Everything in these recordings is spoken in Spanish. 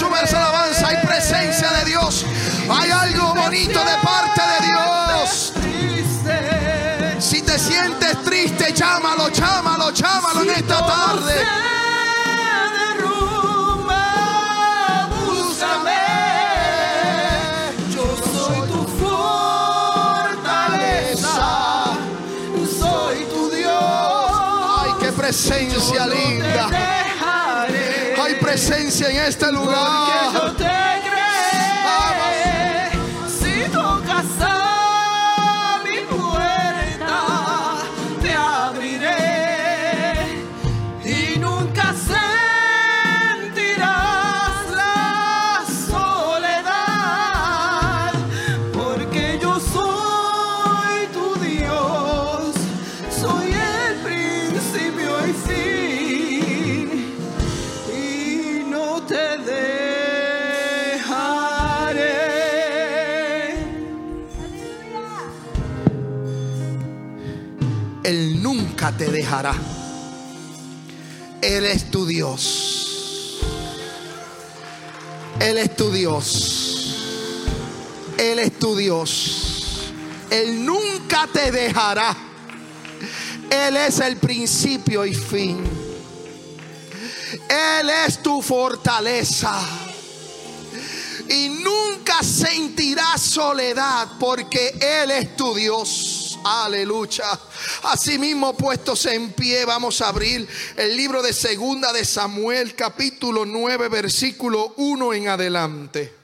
sube esa alabanza. Hay presencia de Dios. Hay algo bonito de parte de Dios. Si te sientes triste, llámalo, llámalo, llámalo en esta tarde. Este lugar. Él es tu Dios. Él es tu Dios. Él es tu Dios. Él nunca te dejará. Él es el principio y fin. Él es tu fortaleza. Y nunca sentirás soledad porque Él es tu Dios. Aleluya. Asimismo, puestos en pie, vamos a abrir el libro de Segunda de Samuel, capítulo 9, versículo 1 en adelante.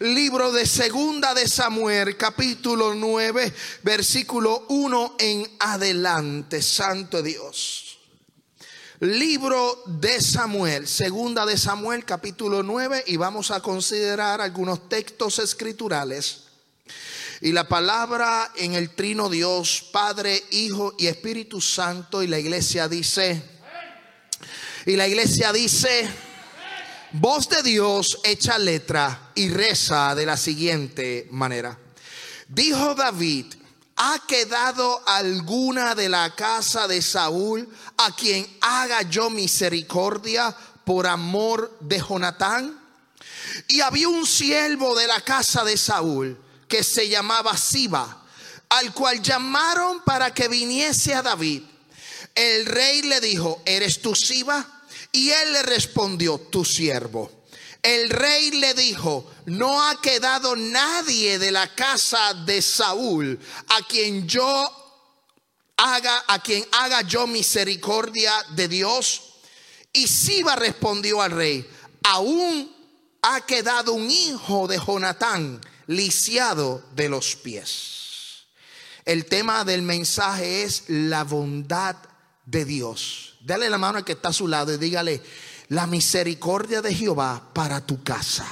Libro de Segunda de Samuel, capítulo 9, versículo 1 en adelante. Santo Dios. Libro de Samuel, segunda de Samuel, capítulo 9, y vamos a considerar algunos textos escriturales. Y la palabra en el trino Dios, Padre, Hijo y Espíritu Santo, y la iglesia dice, y la iglesia dice, voz de Dios echa letra y reza de la siguiente manera. Dijo David, ¿ha quedado alguna de la casa de Saúl a quien haga yo misericordia por amor de Jonatán? Y había un siervo de la casa de Saúl que se llamaba Siba, al cual llamaron para que viniese a David. El rey le dijo, ¿eres tú Siba? Y él le respondió, tu siervo. El rey le dijo, no ha quedado nadie de la casa de Saúl a quien yo haga, a quien haga yo misericordia de Dios. Y Siba respondió al rey, aún ha quedado un hijo de Jonatán lisiado de los pies. El tema del mensaje es la bondad de Dios. Dale la mano al que está a su lado y dígale, la misericordia de Jehová para tu casa.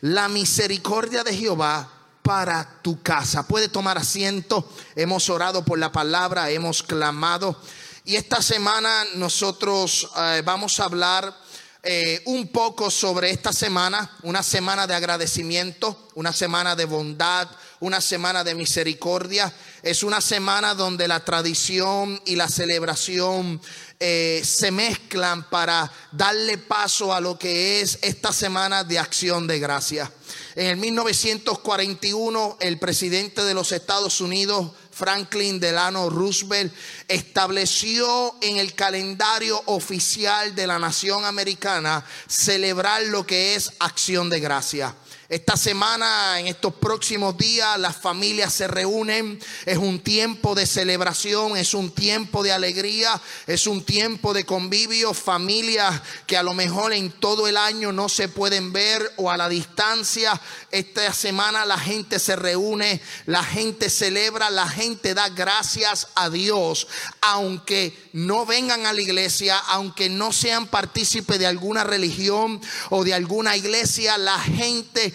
La misericordia de Jehová para tu casa. Puede tomar asiento. Hemos orado por la palabra, hemos clamado. Y esta semana nosotros eh, vamos a hablar eh, un poco sobre esta semana, una semana de agradecimiento, una semana de bondad, una semana de misericordia. Es una semana donde la tradición y la celebración eh, se mezclan para darle paso a lo que es esta semana de acción de gracia. En el 1941, el presidente de los Estados Unidos, Franklin Delano Roosevelt, estableció en el calendario oficial de la nación americana celebrar lo que es acción de gracia. Esta semana, en estos próximos días, las familias se reúnen. Es un tiempo de celebración, es un tiempo de alegría, es un tiempo de convivio. Familias que a lo mejor en todo el año no se pueden ver o a la distancia. Esta semana la gente se reúne, la gente celebra, la gente da gracias a Dios, aunque no vengan a la iglesia, aunque no sean partícipes de alguna religión o de alguna iglesia, la gente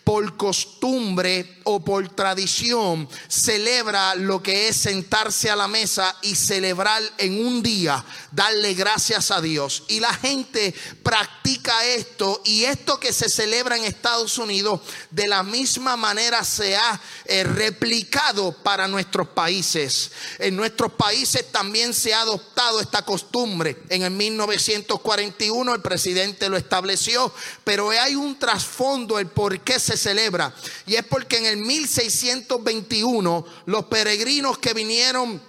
por costumbre o por tradición celebra lo que es sentarse a la mesa y celebrar en un día, darle gracias a Dios. Y la gente practica esto y esto que se celebra en Estados Unidos de la misma manera se ha eh, replicado para nuestros países. En nuestros países también se ha adoptado esta costumbre. En el 1941 el presidente lo estableció, pero hay un trasfondo el por qué se celebra. Y es porque en el 1621 los peregrinos que vinieron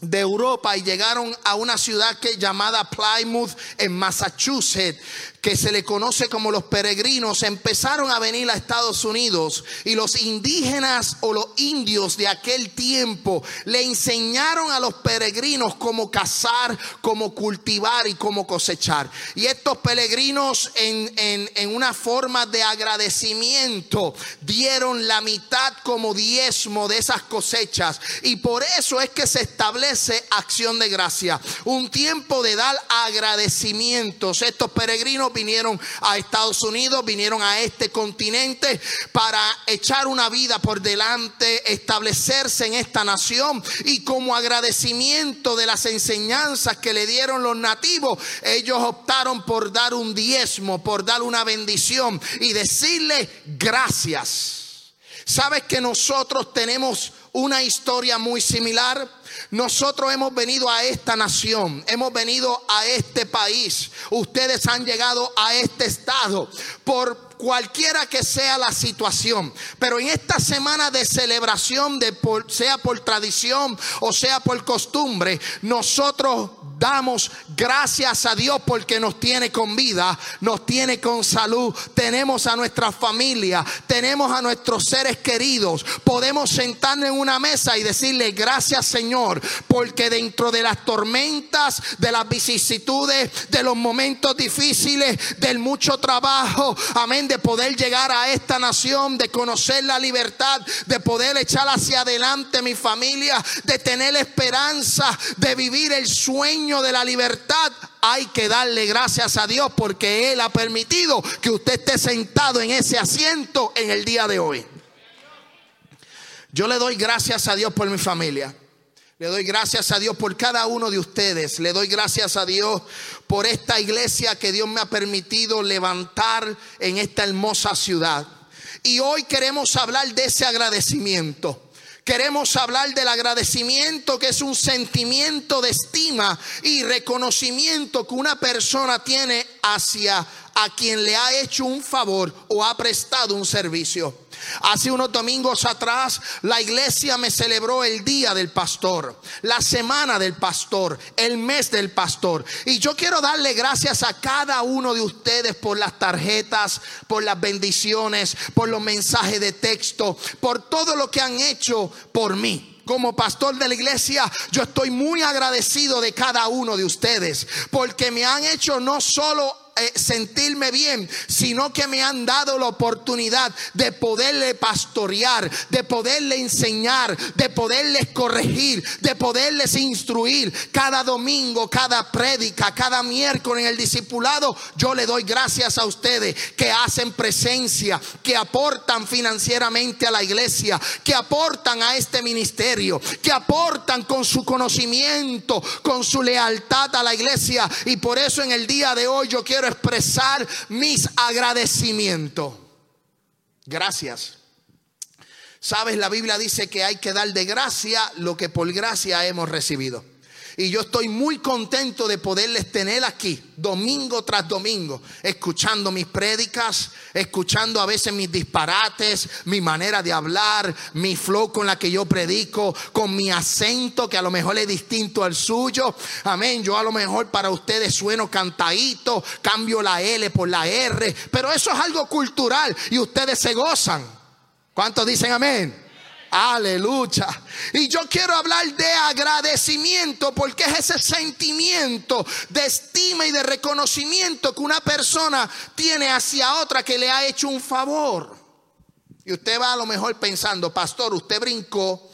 de Europa y llegaron a una ciudad que llamada Plymouth en Massachusetts que se le conoce como los peregrinos, empezaron a venir a Estados Unidos y los indígenas o los indios de aquel tiempo le enseñaron a los peregrinos cómo cazar, cómo cultivar y cómo cosechar. Y estos peregrinos en, en, en una forma de agradecimiento dieron la mitad como diezmo de esas cosechas. Y por eso es que se establece acción de gracia, un tiempo de dar agradecimientos. Estos peregrinos vinieron a Estados Unidos, vinieron a este continente para echar una vida por delante, establecerse en esta nación y como agradecimiento de las enseñanzas que le dieron los nativos, ellos optaron por dar un diezmo, por dar una bendición y decirle gracias. ¿Sabes que nosotros tenemos una historia muy similar? Nosotros hemos venido a esta nación, hemos venido a este país. Ustedes han llegado a este estado por cualquiera que sea la situación. Pero en esta semana de celebración, de sea por tradición o sea por costumbre, nosotros damos gracias a Dios porque nos tiene con vida, nos tiene con salud, tenemos a nuestra familia, tenemos a nuestros seres queridos, podemos sentarnos en una mesa y decirle gracias Señor, porque dentro de las tormentas, de las vicisitudes, de los momentos difíciles, del mucho trabajo, amén, de poder llegar a esta nación, de conocer la libertad, de poder echar hacia adelante mi familia, de tener esperanza, de vivir el sueño de la libertad, hay que darle gracias a Dios porque Él ha permitido que usted esté sentado en ese asiento en el día de hoy. Yo le doy gracias a Dios por mi familia. Le doy gracias a Dios por cada uno de ustedes. Le doy gracias a Dios por esta iglesia que Dios me ha permitido levantar en esta hermosa ciudad. Y hoy queremos hablar de ese agradecimiento. Queremos hablar del agradecimiento que es un sentimiento de estima y reconocimiento que una persona tiene hacia a quien le ha hecho un favor o ha prestado un servicio. Hace unos domingos atrás la iglesia me celebró el día del pastor, la semana del pastor, el mes del pastor. Y yo quiero darle gracias a cada uno de ustedes por las tarjetas, por las bendiciones, por los mensajes de texto, por todo lo que han hecho por mí como pastor de la iglesia, yo estoy muy agradecido de cada uno de ustedes, porque me han hecho no solo eh, sentirme bien, sino que me han dado la oportunidad de poderle pastorear, de poderle enseñar, de poderles corregir, de poderles instruir cada domingo, cada prédica, cada miércoles en el discipulado. Yo le doy gracias a ustedes que hacen presencia, que aportan financieramente a la iglesia, que aportan a este ministerio, que aportan con su conocimiento, con su lealtad a la iglesia. Y por eso en el día de hoy yo quiero expresar mis agradecimientos. Gracias. Sabes, la Biblia dice que hay que dar de gracia lo que por gracia hemos recibido. Y yo estoy muy contento de poderles tener aquí, domingo tras domingo, escuchando mis prédicas, escuchando a veces mis disparates, mi manera de hablar, mi flow con la que yo predico, con mi acento que a lo mejor es distinto al suyo. Amén. Yo a lo mejor para ustedes sueno cantadito, cambio la L por la R, pero eso es algo cultural y ustedes se gozan. ¿Cuántos dicen amén? Aleluya. Y yo quiero hablar de agradecimiento porque es ese sentimiento de estima y de reconocimiento que una persona tiene hacia otra que le ha hecho un favor. Y usted va a lo mejor pensando, pastor, usted brincó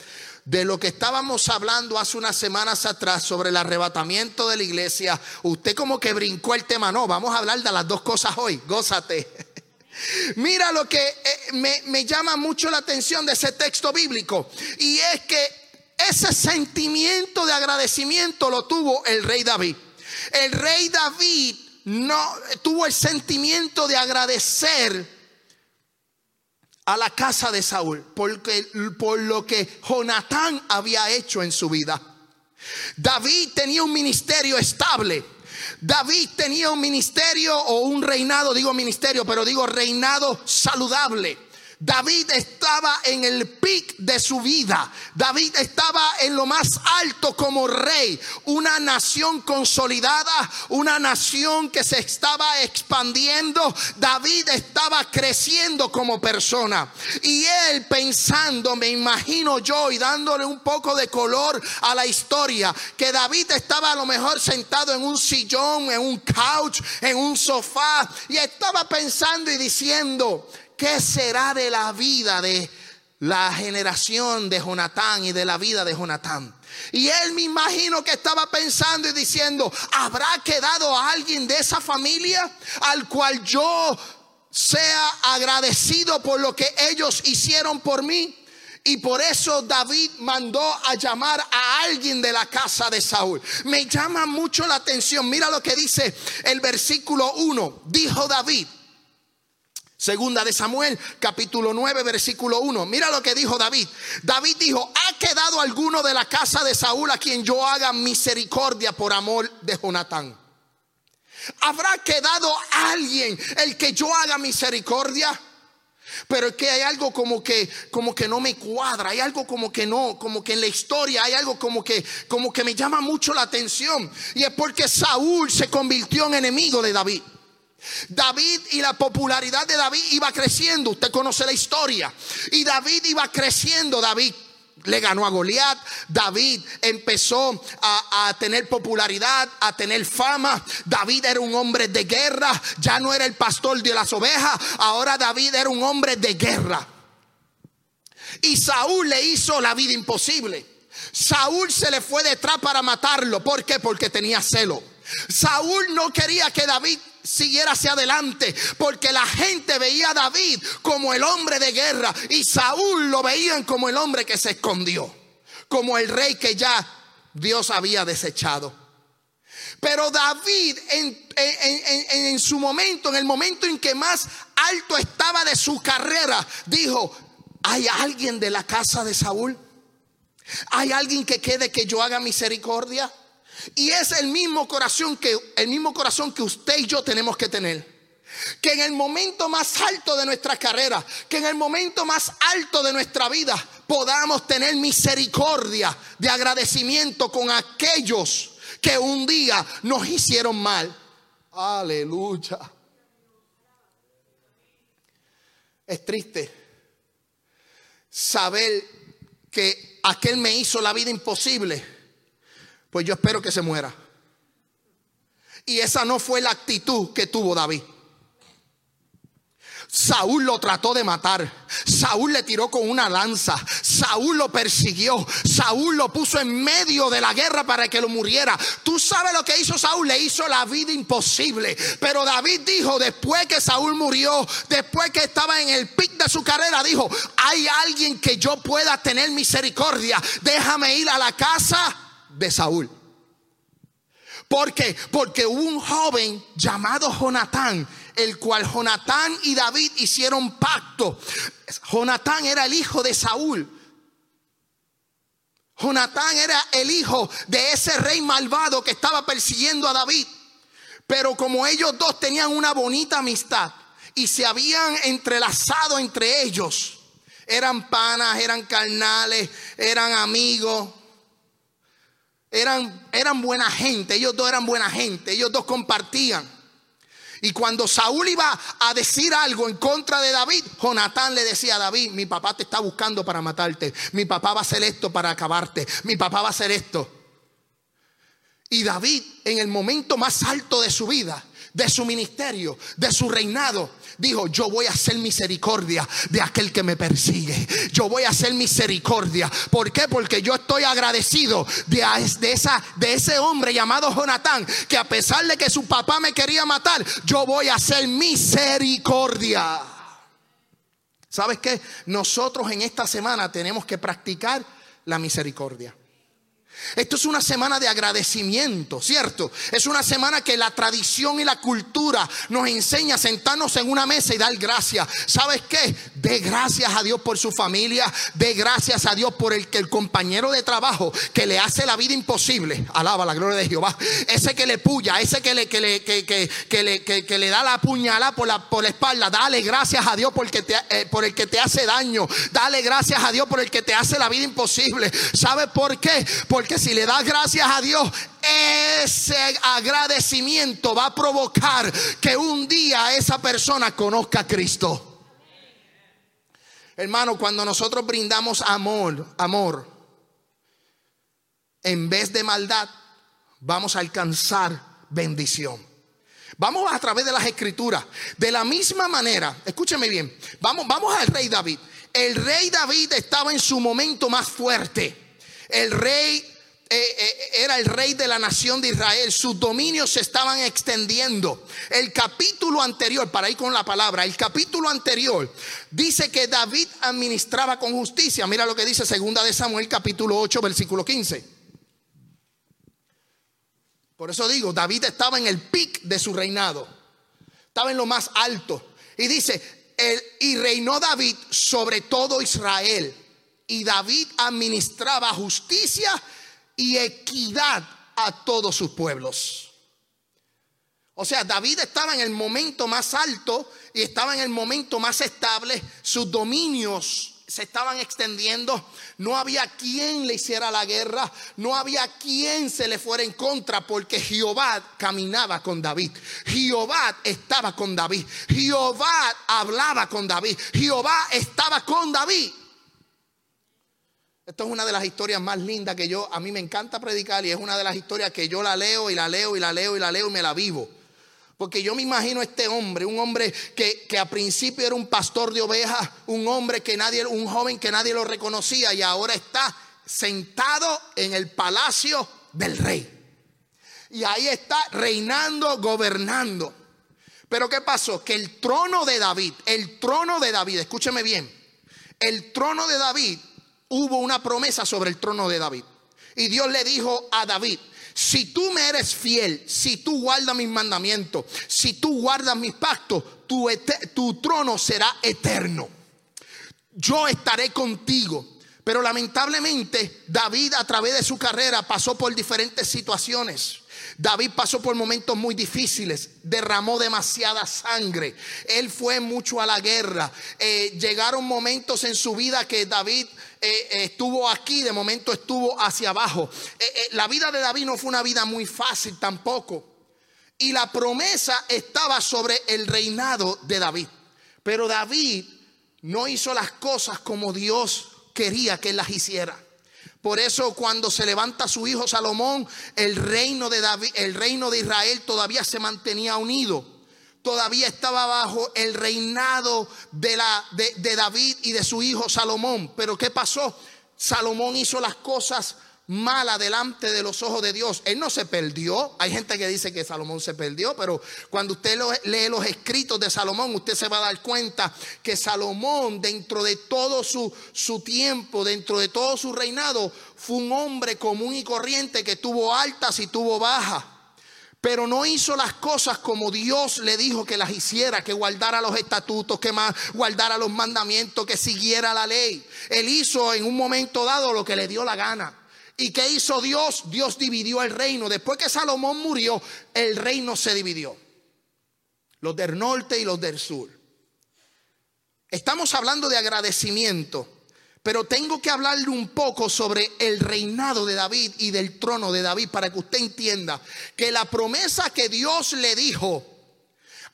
de lo que estábamos hablando hace unas semanas atrás sobre el arrebatamiento de la iglesia. Usted como que brincó el tema. No, vamos a hablar de las dos cosas hoy. Gózate. Mira lo que eh, me, llama mucho la atención de ese texto bíblico. Y es que ese sentimiento de agradecimiento lo tuvo el rey David. El rey David no tuvo el sentimiento de agradecer a la casa de Saúl porque, por lo que Jonatán había hecho en su vida. David tenía un ministerio estable. David tenía un ministerio o un reinado, digo ministerio, pero digo reinado saludable. David estaba en el pic de su vida. David estaba en lo más alto como rey. Una nación consolidada, una nación que se estaba expandiendo. David estaba creciendo como persona. Y él pensando, me imagino yo, y dándole un poco de color a la historia, que David estaba a lo mejor sentado en un sillón, en un couch, en un sofá, y estaba pensando y diciendo, ¿qué será de la vida de la generación de Jonatán y de la vida de Jonatán? Y él me imagino que estaba pensando y diciendo, ¿habrá quedado alguien de esa familia al cual yo sea agradecido por lo que ellos hicieron por mí? Y por eso David mandó a llamar a alguien de la casa de Saúl. Me llama mucho la atención. Mira lo que dice el versículo 1. Dijo David, Segunda de Samuel, capítulo 9, versículo 1. Mira lo que dijo David. David dijo, ¿ha quedado alguno de la casa de Saúl a quien yo haga misericordia por amor de Jonatán? ¿Habrá quedado alguien el que yo haga misericordia? Pero es que hay algo como que como que no me cuadra, hay algo como que no, como que en la historia hay algo como que como que me llama mucho la atención y es porque Saúl se convirtió en enemigo de David. David y la popularidad de David iba creciendo. Usted conoce la historia. Y David iba creciendo. David le ganó a Goliat. David empezó a, a, tener popularidad, a tener fama. David era un hombre de guerra. Ya no era el pastor de las ovejas. Ahora David era un hombre de guerra. Y Saúl le hizo la vida imposible. Saúl se le fue detrás para matarlo. ¿Por qué? Porque tenía celo. Saúl no quería que David siguiera hacia adelante, porque la gente veía a David como el hombre de guerra y Saúl lo veían como el hombre que se escondió, como el rey que ya Dios había desechado. Pero David en, en, su momento, en el momento en que más alto estaba de su carrera, dijo, ¿hay alguien de la casa de Saúl? ¿Hay alguien que quede que yo haga misericordia? Y es el mismo corazón que el mismo corazón que usted y yo tenemos que tener. Que en el momento más alto de nuestra carrera, que en el momento más alto de nuestra vida podamos tener misericordia de agradecimiento con aquellos que un día nos hicieron mal. Aleluya. Es triste saber que aquel me hizo la vida imposible pues yo espero que se muera. Y esa no fue la actitud que tuvo David. Saúl lo trató de matar. Saúl le tiró con una lanza. Saúl lo persiguió. Saúl lo puso en medio de la guerra para que lo muriera. Tú sabes lo que hizo Saúl. Le hizo la vida imposible. Pero David dijo, después que Saúl murió, después que estaba en el pic de su carrera, dijo, hay alguien que yo pueda tener misericordia. Déjame ir a la casa de Saúl. ¿Por qué? Porque hubo un joven llamado Jonatán, el cual Jonatán y David hicieron pacto. Jonatán era el hijo de Saúl. Jonatán era el hijo de ese rey malvado que estaba persiguiendo a David. Pero como ellos dos tenían una bonita amistad y se habían entrelazado entre ellos, eran panas, eran carnales, eran amigos, eran, eran buena gente, ellos dos eran buena gente, ellos dos compartían. Y cuando Saúl iba a decir algo en contra de David, Jonatán le decía a David, mi papá te está buscando para matarte, mi papá va a hacer esto para acabarte, mi papá va a hacer esto. Y David, en el momento más alto de su vida, de su ministerio, de su reinado, dijo, yo voy a hacer misericordia de aquel que me persigue. Yo voy a hacer misericordia. ¿Por qué? Porque yo estoy agradecido de, esa, de ese hombre llamado Jonatán, que a pesar de que su papá me quería matar, yo voy a hacer misericordia. ¿Sabes qué? Nosotros en esta semana tenemos que practicar la misericordia. Esto es una semana de agradecimiento, ¿cierto? Es una semana que la tradición y la cultura nos enseña a sentarnos en una mesa y dar gracias. ¿Sabes qué? De gracias a Dios por su familia, de gracias a Dios por el que el compañero de trabajo que le hace la vida imposible. Alaba la gloria de Jehová. Ese que le puya, ese que le, que le, que, le, que, le da la puñalada por la, por la espalda. Dale gracias a Dios porque te, eh, por el que te hace daño. Dale gracias a Dios por el que te hace la vida imposible. ¿Sabe por qué? Porque si le das gracias a Dios, ese agradecimiento va a provocar que un día esa persona conozca a Cristo. Hermano, cuando nosotros brindamos amor, amor, en vez de maldad, vamos a alcanzar bendición. Vamos a través de las escrituras. De la misma manera, escúcheme bien, vamos, vamos al rey David. El rey David estaba en su momento más fuerte. El rey era el rey de la nación de Israel, sus dominios se estaban extendiendo. El capítulo anterior, para ir con la palabra, el capítulo anterior dice que David administraba con justicia. Mira lo que dice segunda de Samuel capítulo 8 versículo 15. Por eso digo, David estaba en el pic de su reinado. Estaba en lo más alto. Y dice, y reinó David sobre todo Israel. Y David administraba justicia y equidad a todos sus pueblos. O sea, David estaba en el momento más alto y estaba en el momento más estable. Sus dominios se estaban extendiendo. No había quien le hiciera la guerra. No había quien se le fuera en contra porque Jehová caminaba con David. Jehová estaba con David. Jehová hablaba con David. Jehová estaba con David. Esto es una de las historias más lindas que yo, a mí me encanta predicar y es una de las historias que yo la leo y la leo y la leo y la leo y me la vivo. Porque yo me imagino este hombre, un hombre que, que, a principio era un pastor de ovejas, un hombre que nadie, un joven que nadie lo reconocía y ahora está sentado en el palacio del rey. Y ahí está reinando, gobernando. Pero ¿qué pasó? Que el trono de David, el trono de David, escúcheme bien, el trono de David hubo una promesa sobre el trono de David. Y Dios le dijo a David, si tú me eres fiel, si tú guardas mis mandamientos, si tú guardas mis pactos, tu, tu trono será eterno. Yo estaré contigo. Pero lamentablemente David a través de su carrera pasó por diferentes situaciones. David pasó por momentos muy difíciles, derramó demasiada sangre, él fue mucho a la guerra. Eh, llegaron momentos en su vida que David eh, eh, estuvo aquí, de momento estuvo hacia abajo. la vida de David no fue una vida muy fácil tampoco. Y la promesa estaba sobre el reinado de David. Pero David no hizo las cosas como Dios quería que él las hiciera. Por eso cuando se levanta su hijo Salomón, el reino de David, el reino de Israel todavía se mantenía unido. Todavía estaba bajo el reinado de, la, de, de David y de su hijo Salomón. Pero ¿qué pasó? Salomón hizo las cosas mala delante de los ojos de Dios. Él no se perdió. Hay gente que dice que Salomón se perdió, pero cuando usted lee los escritos de Salomón, usted se va a dar cuenta que Salomón, dentro de todo su, su tiempo, dentro de todo su reinado, fue un hombre común y corriente que tuvo altas y tuvo bajas. Pero no hizo las cosas como Dios le dijo que las hiciera, que guardara los estatutos, que más guardara los mandamientos, que siguiera la ley. Él hizo en un momento dado lo que le dio la gana. ¿Y qué hizo Dios? Dios dividió el reino. Después que Salomón murió, el reino se dividió. Los del norte y los del sur. Estamos hablando de agradecimiento, pero tengo que hablarle un poco sobre el reinado de David y del trono de David para que usted entienda que la promesa que Dios le dijo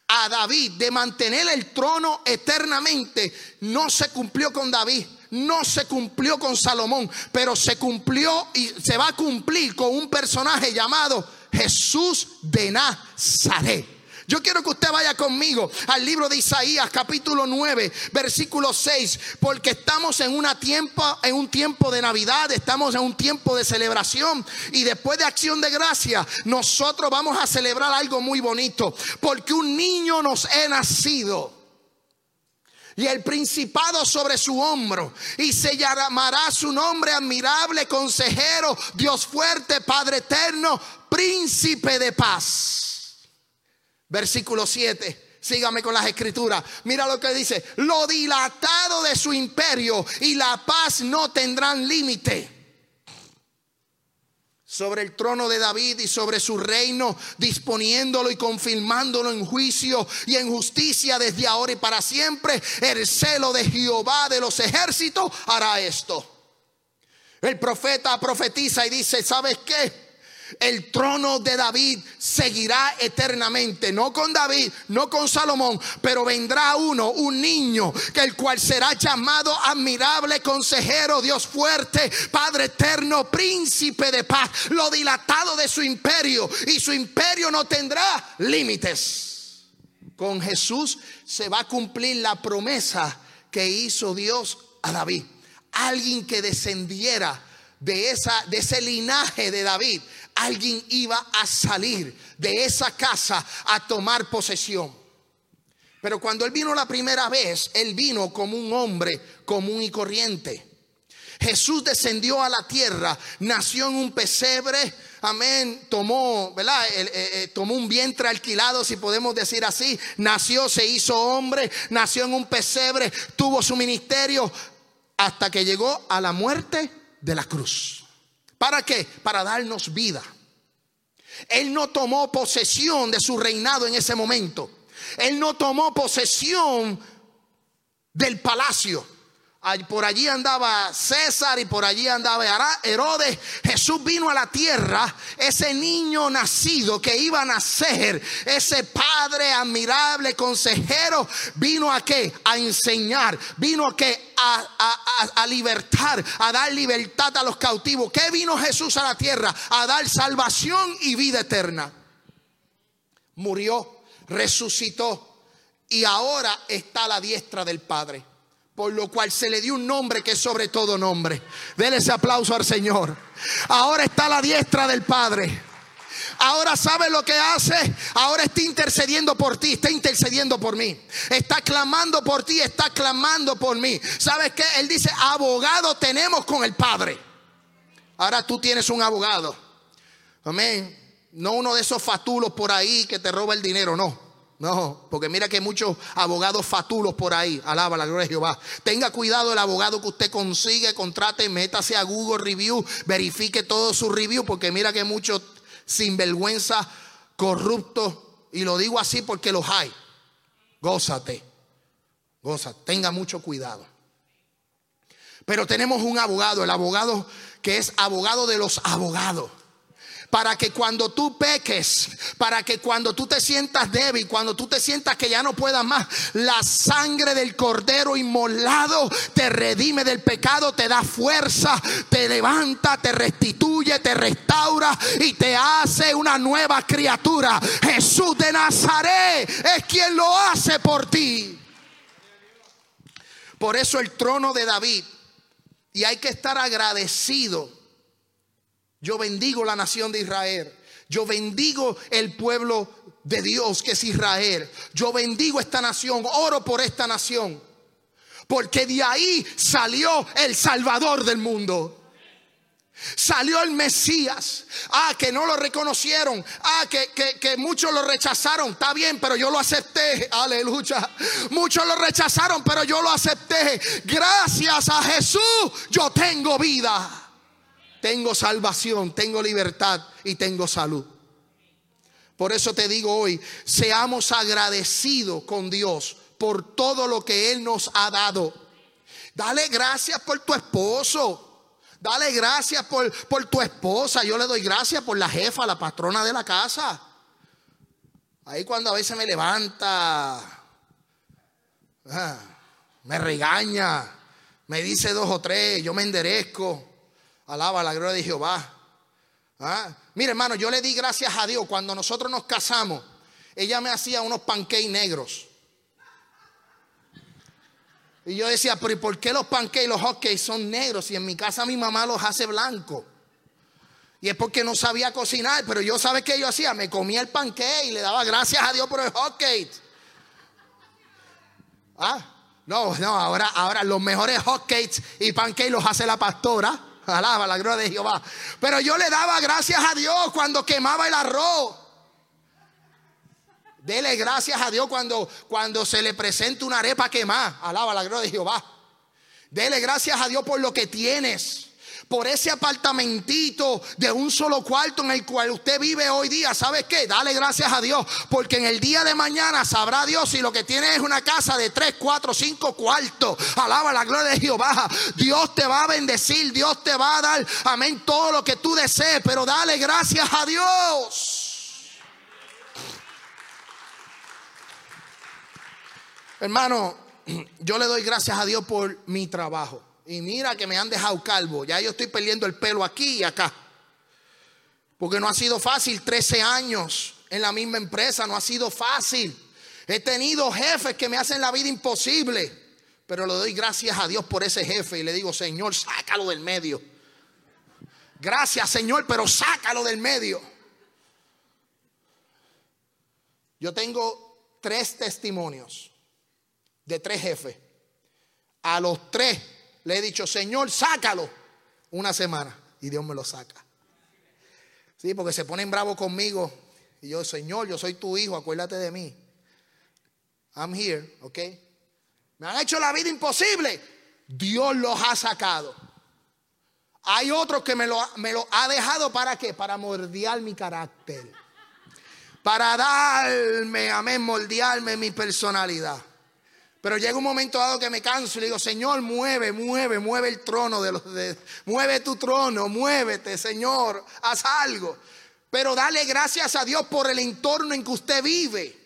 a David de mantener el trono eternamente no se cumplió con David no se cumplió con Salomón, pero se cumplió y se va a cumplir con un personaje llamado Jesús de Nazaret. Yo quiero que usted vaya conmigo al libro de Isaías capítulo 9, versículo 6, porque estamos en, una tiempo, en un tiempo de Navidad, estamos en un tiempo de celebración y después de acción de gracia, nosotros vamos a celebrar algo muy bonito, porque un niño nos ha nacido y el principado sobre su hombro, y se llamará su nombre admirable, consejero, Dios fuerte, Padre eterno, príncipe de paz. Versículo 7. Sígame con las escrituras. Mira lo que dice. Lo dilatado de su imperio y la paz no tendrán límite sobre el trono de David y sobre su reino, disponiéndolo y confirmándolo en juicio y en justicia desde ahora y para siempre. El celo de Jehová de los ejércitos hará esto. El profeta profetiza y dice, ¿sabes qué? El trono de David seguirá eternamente, no con David, no con Salomón, pero vendrá uno, un niño, que el cual será llamado admirable consejero, Dios fuerte, Padre eterno, príncipe de paz, lo dilatado de su imperio, y su imperio no tendrá límites. Con Jesús se va a cumplir la promesa que hizo Dios a David. Alguien que descendiera de, esa, de ese linaje de David, alguien iba a salir de esa casa a tomar posesión. Pero cuando él vino la primera vez, él vino como un hombre común y corriente. Jesús descendió a la tierra, nació en un pesebre, amén, tomó, ¿verdad? Eh, eh, tomó un vientre alquilado, si podemos decir así, nació, se hizo hombre, nació en un pesebre, tuvo su ministerio hasta que llegó a la muerte de la cruz. ¿Para qué? Para darnos vida. Él no tomó posesión de su reinado en ese momento. Él no tomó posesión del palacio. Por allí andaba César y por allí andaba Herodes. Jesús vino a la tierra, ese niño nacido que iba a nacer, ese padre admirable, consejero, vino a qué? A enseñar, vino a qué? A, a, libertar, a dar libertad a los cautivos. ¿Qué vino Jesús a la tierra? A dar salvación y vida eterna. Murió, resucitó y ahora está a la diestra del Padre por lo cual se le dio un nombre que es sobre todo nombre. Denle ese aplauso al Señor. Ahora está a la diestra del Padre. Ahora sabe lo que hace. Ahora está intercediendo por ti, está intercediendo por mí. Está clamando por ti, está clamando por mí. ¿Sabes qué? Él dice, abogado tenemos con el Padre. Ahora tú tienes un abogado. Amén. No uno de esos fatulos por ahí que te roba el dinero, no. No, porque mira que hay muchos abogados fatulos por ahí. Alaba la gloria de Jehová. Tenga cuidado el abogado que usted consigue, contrate, métase a Google Review, verifique todo su review, porque mira que muchos sinvergüenza, corruptos, y lo digo así porque los hay. Gózate, gózate, tenga mucho cuidado. Pero tenemos un abogado, el abogado que es abogado de los abogados para que cuando tú peques, para que cuando tú te sientas débil, cuando tú te sientas que ya no puedas más, la sangre del cordero inmolado te redime del pecado, te da fuerza, te levanta, te restituye, te restaura y te hace una nueva criatura. Jesús de Nazaret es quien lo hace por ti. Por eso el trono de David, y hay que estar agradecido yo bendigo la nación de Israel. Yo bendigo el pueblo de Dios que es Israel. Yo bendigo esta nación. Oro por esta nación. Porque de ahí salió el Salvador del mundo. Salió el Mesías. Ah, que no lo reconocieron. Ah, que, que, muchos lo rechazaron. Está bien, pero yo lo acepté. Aleluya. Muchos lo rechazaron, pero yo lo acepté. Gracias a Jesús yo tengo vida tengo salvación, tengo libertad y tengo salud. Por eso te digo hoy, seamos agradecidos con Dios por todo lo que Él nos ha dado. Dale gracias por tu esposo. Dale gracias por, por tu esposa. Yo le doy gracias por la jefa, la patrona de la casa. Ahí cuando a veces me levanta, ah, me regaña, me dice dos o tres, yo me enderezco. Alaba la gloria de Jehová. ¿Ah? Mire, hermano, yo le di gracias a Dios cuando nosotros nos casamos. ella me hacía unos pancakes negros. Y yo decía, pero ¿y por qué los pancakes, los hotcakes son negros? Y en mi casa mi mamá los hace blancos. Y es porque no sabía cocinar, pero yo sabes qué yo hacía, me comía el pancake y le daba gracias a Dios por el hotcake. Ah, no, no, ahora, ahora los mejores hotcakes y pancakes los hace la pastora. Alaba la gloria de Jehová. Pero yo le daba gracias a Dios cuando quemaba el arroz. Dele gracias a Dios cuando, cuando se le presenta una arepa quemada. Alaba la gloria de Jehová. Dele gracias a Dios por lo que tienes. Por ese apartamentito de un solo cuarto en el cual usted vive hoy día. ¿Sabe qué? Dale gracias a Dios. Porque en el día de mañana sabrá Dios si lo que tiene es una casa de tres, cuatro, cinco cuartos. Alaba la gloria de Jehová. Dios te va a bendecir. Dios te va a dar, amén, todo lo que tú desees. Pero dale gracias a Dios. Hermano, yo le doy gracias a Dios por mi trabajo. Y mira que me han dejado calvo. Ya yo estoy perdiendo el pelo aquí y acá. Porque no ha sido fácil 13 años en la misma empresa. No ha sido fácil. He tenido jefes que me hacen la vida imposible. Pero le doy gracias a Dios por ese jefe. Y le digo, Señor, sácalo del medio. Gracias, Señor, pero sácalo del medio. Yo tengo tres testimonios de tres jefes. A los tres le he dicho, Señor, sácalo una semana. Y Dios me lo saca. Sí, porque se ponen bravos conmigo. Y yo, Señor, yo soy tu hijo, acuérdate de mí. I'm here, ¿ok? Me han hecho la vida imposible. Dios los ha sacado. Hay otros que me lo, me lo ha dejado para qué? Para mordiar mi carácter. Para darme, amén, moldearme mi personalidad. Pero llega un momento dado que me canso y le digo, Señor, mueve, mueve, mueve el trono de los de, mueve tu trono, muévete, Señor, haz algo. Pero dale gracias a Dios por el entorno en que usted vive.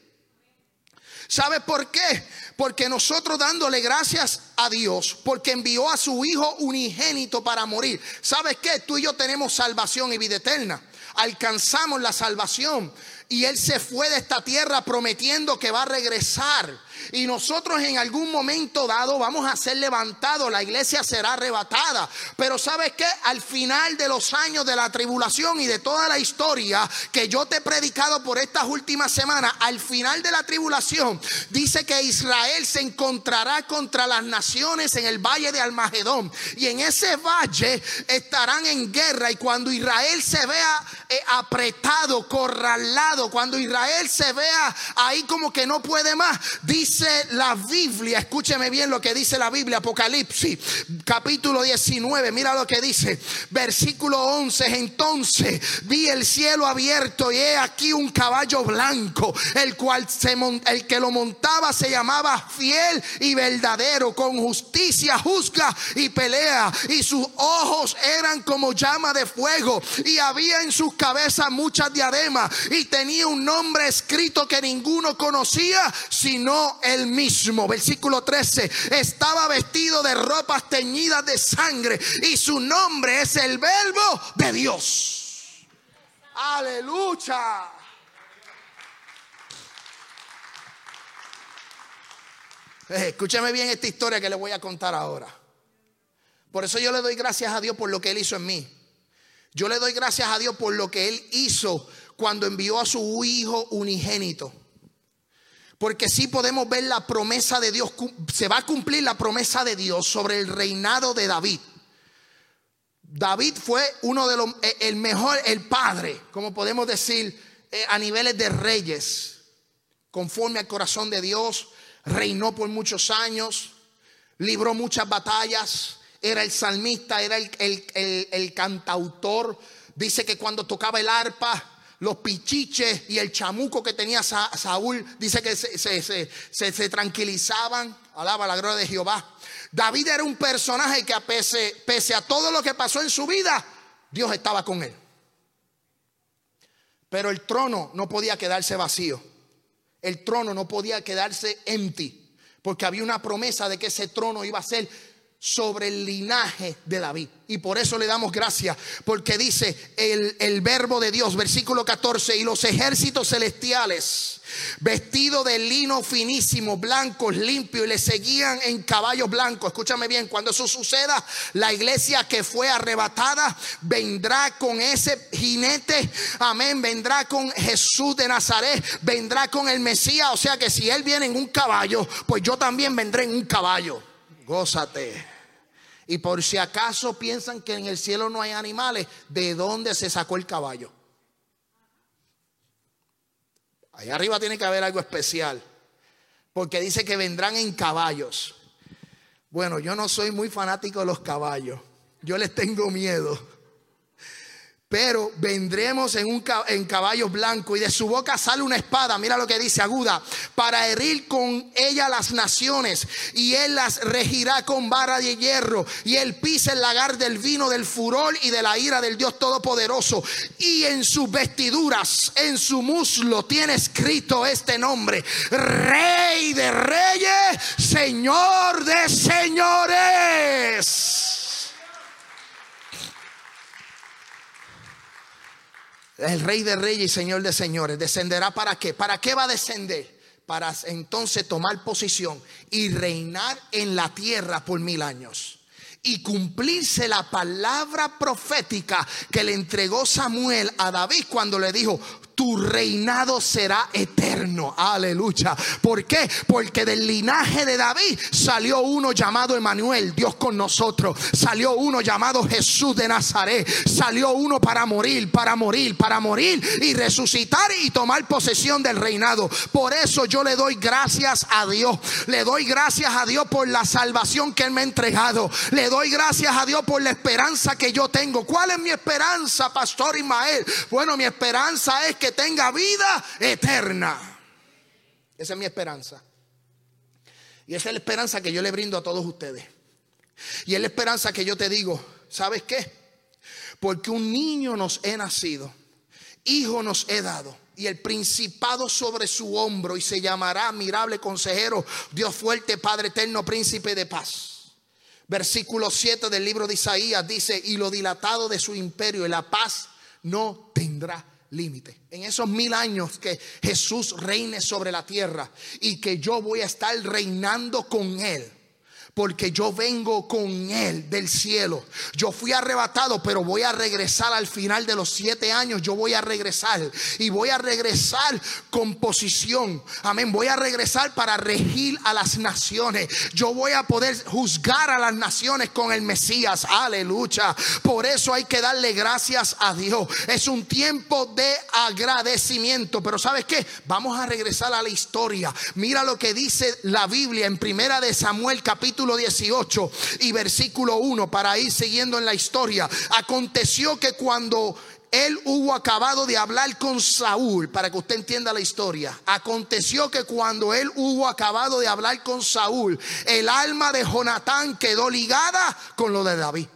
¿Sabe por qué? Porque nosotros dándole gracias a Dios, porque envió a su Hijo unigénito para morir. ¿Sabes qué? Tú y yo tenemos salvación y vida eterna. Alcanzamos la salvación. Y Él se fue de esta tierra prometiendo que va a regresar. Y nosotros en algún momento dado vamos a ser levantados, la iglesia será arrebatada. Pero sabes que al final de los años de la tribulación y de toda la historia que yo te he predicado por estas últimas semanas, al final de la tribulación dice que Israel se encontrará contra las naciones en el valle de Almagedón. Y en ese valle estarán en guerra. Y cuando Israel se vea eh, apretado, corralado, cuando Israel se vea ahí como que no puede más, dice dice la Biblia, escúcheme bien lo que dice la Biblia, Apocalipsis, capítulo 19, mira lo que dice, versículo 11, entonces vi el cielo abierto y he aquí un caballo blanco, el cual se el que lo montaba se llamaba fiel y verdadero, con justicia juzga y pelea, y sus ojos eran como llama de fuego, y había en sus cabezas muchas diademas, y tenía un nombre escrito que ninguno conocía, sino el mismo. Versículo 13. Estaba vestido de ropas teñidas de sangre y su nombre es el verbo de Dios. Aleluya. Eh, escúcheme bien esta historia que le voy a contar ahora. Por eso yo le doy gracias a Dios por lo que Él hizo en mí. Yo le doy gracias a Dios por lo que Él hizo cuando envió a su Hijo unigénito. Porque sí podemos ver la promesa de Dios, se va a cumplir la promesa de Dios sobre el reinado de David. David fue uno de los, eh, el mejor, el padre, como podemos decir, eh, a niveles de reyes, conforme al corazón de Dios, reinó por muchos años, libró muchas batallas, era el salmista, era el, el cantautor. Dice que cuando tocaba el arpa, los pichiches y el chamuco que tenía Saúl, dice que se, tranquilizaban. Alaba la gloria de Jehová. David era un personaje que pese, a todo lo que pasó en su vida, Dios estaba con él. Pero el trono no podía quedarse vacío. El trono no podía quedarse empty. Porque había una promesa de que ese trono iba a ser sobre el linaje de David. Y por eso le damos gracias, porque dice el, el, verbo de Dios, versículo 14, y los ejércitos celestiales, vestidos de lino finísimo, blancos, limpios, y le seguían en caballos blancos. Escúchame bien, cuando eso suceda, la iglesia que fue arrebatada vendrá con ese jinete, amén, vendrá con Jesús de Nazaret, vendrá con el Mesías. O sea que si él viene en un caballo, pues yo también vendré en un caballo. Gózate. Y por si acaso piensan que en el cielo no hay animales, ¿de dónde se sacó el caballo? Allá arriba tiene que haber algo especial. Porque dice que vendrán en caballos. Bueno, yo no soy muy fanático de los caballos. Yo les tengo miedo. Pero vendremos en, un, en caballo blanco y de su boca sale una espada, mira lo que dice, aguda, para herir con ella las naciones y él las regirá con vara de hierro y él pisa el lagar del vino del furor y de la ira del Dios Todopoderoso. Y en sus vestiduras, en su muslo tiene escrito este nombre, Rey de Reyes, Señor de Señores. El rey de reyes y señor de señores, descenderá para qué? ¿Para qué va a descender? Para entonces tomar posición y reinar en la tierra por mil años. Y cumplirse la palabra profética que le entregó Samuel a David cuando le dijo, tu reinado será eterno. Aleluya. ¿Por qué? Porque del linaje de David salió uno llamado Emanuel, Dios con nosotros. Salió uno llamado Jesús de Nazaret. Salió uno para morir, para morir, para morir y resucitar y tomar posesión del reinado. Por eso yo le doy gracias a Dios. Le doy gracias a Dios por la salvación que Él me ha entregado. Le doy gracias a Dios por la esperanza que yo tengo. ¿Cuál es mi esperanza, Pastor Ismael? Bueno, mi esperanza es que tenga vida eterna. Esa es mi esperanza. Y esa es la esperanza que yo le brindo a todos ustedes. Y es la esperanza que yo te digo, ¿sabes qué? Porque un niño nos he nacido, hijo nos he dado, y el principado sobre su hombro, y se llamará admirable consejero, Dios fuerte, Padre eterno, príncipe de paz. Versículo 7 del libro de Isaías dice, y lo dilatado de su imperio y la paz no tendrá límite. En esos mil años que Jesús reine sobre la tierra y que yo voy a estar reinando con Él porque yo vengo con Él del cielo. Yo fui arrebatado, pero voy a regresar al final de los siete años. Yo voy a regresar y voy a regresar con posición. Amén. Voy a regresar para regir a las naciones. Yo voy a poder juzgar a las naciones con el Mesías. Aleluya. Por eso hay que darle gracias a Dios. Es un tiempo de agradecimiento. Pero ¿sabes qué? Vamos a regresar a la historia. Mira lo que dice la Biblia en Primera de Samuel capítulo 18 y versículo 1 para ir siguiendo en la historia. Aconteció que cuando él hubo acabado de hablar con Saúl, para que usted entienda la historia. Aconteció que cuando él hubo acabado de hablar con Saúl, el alma de Jonatán quedó ligada con lo de David.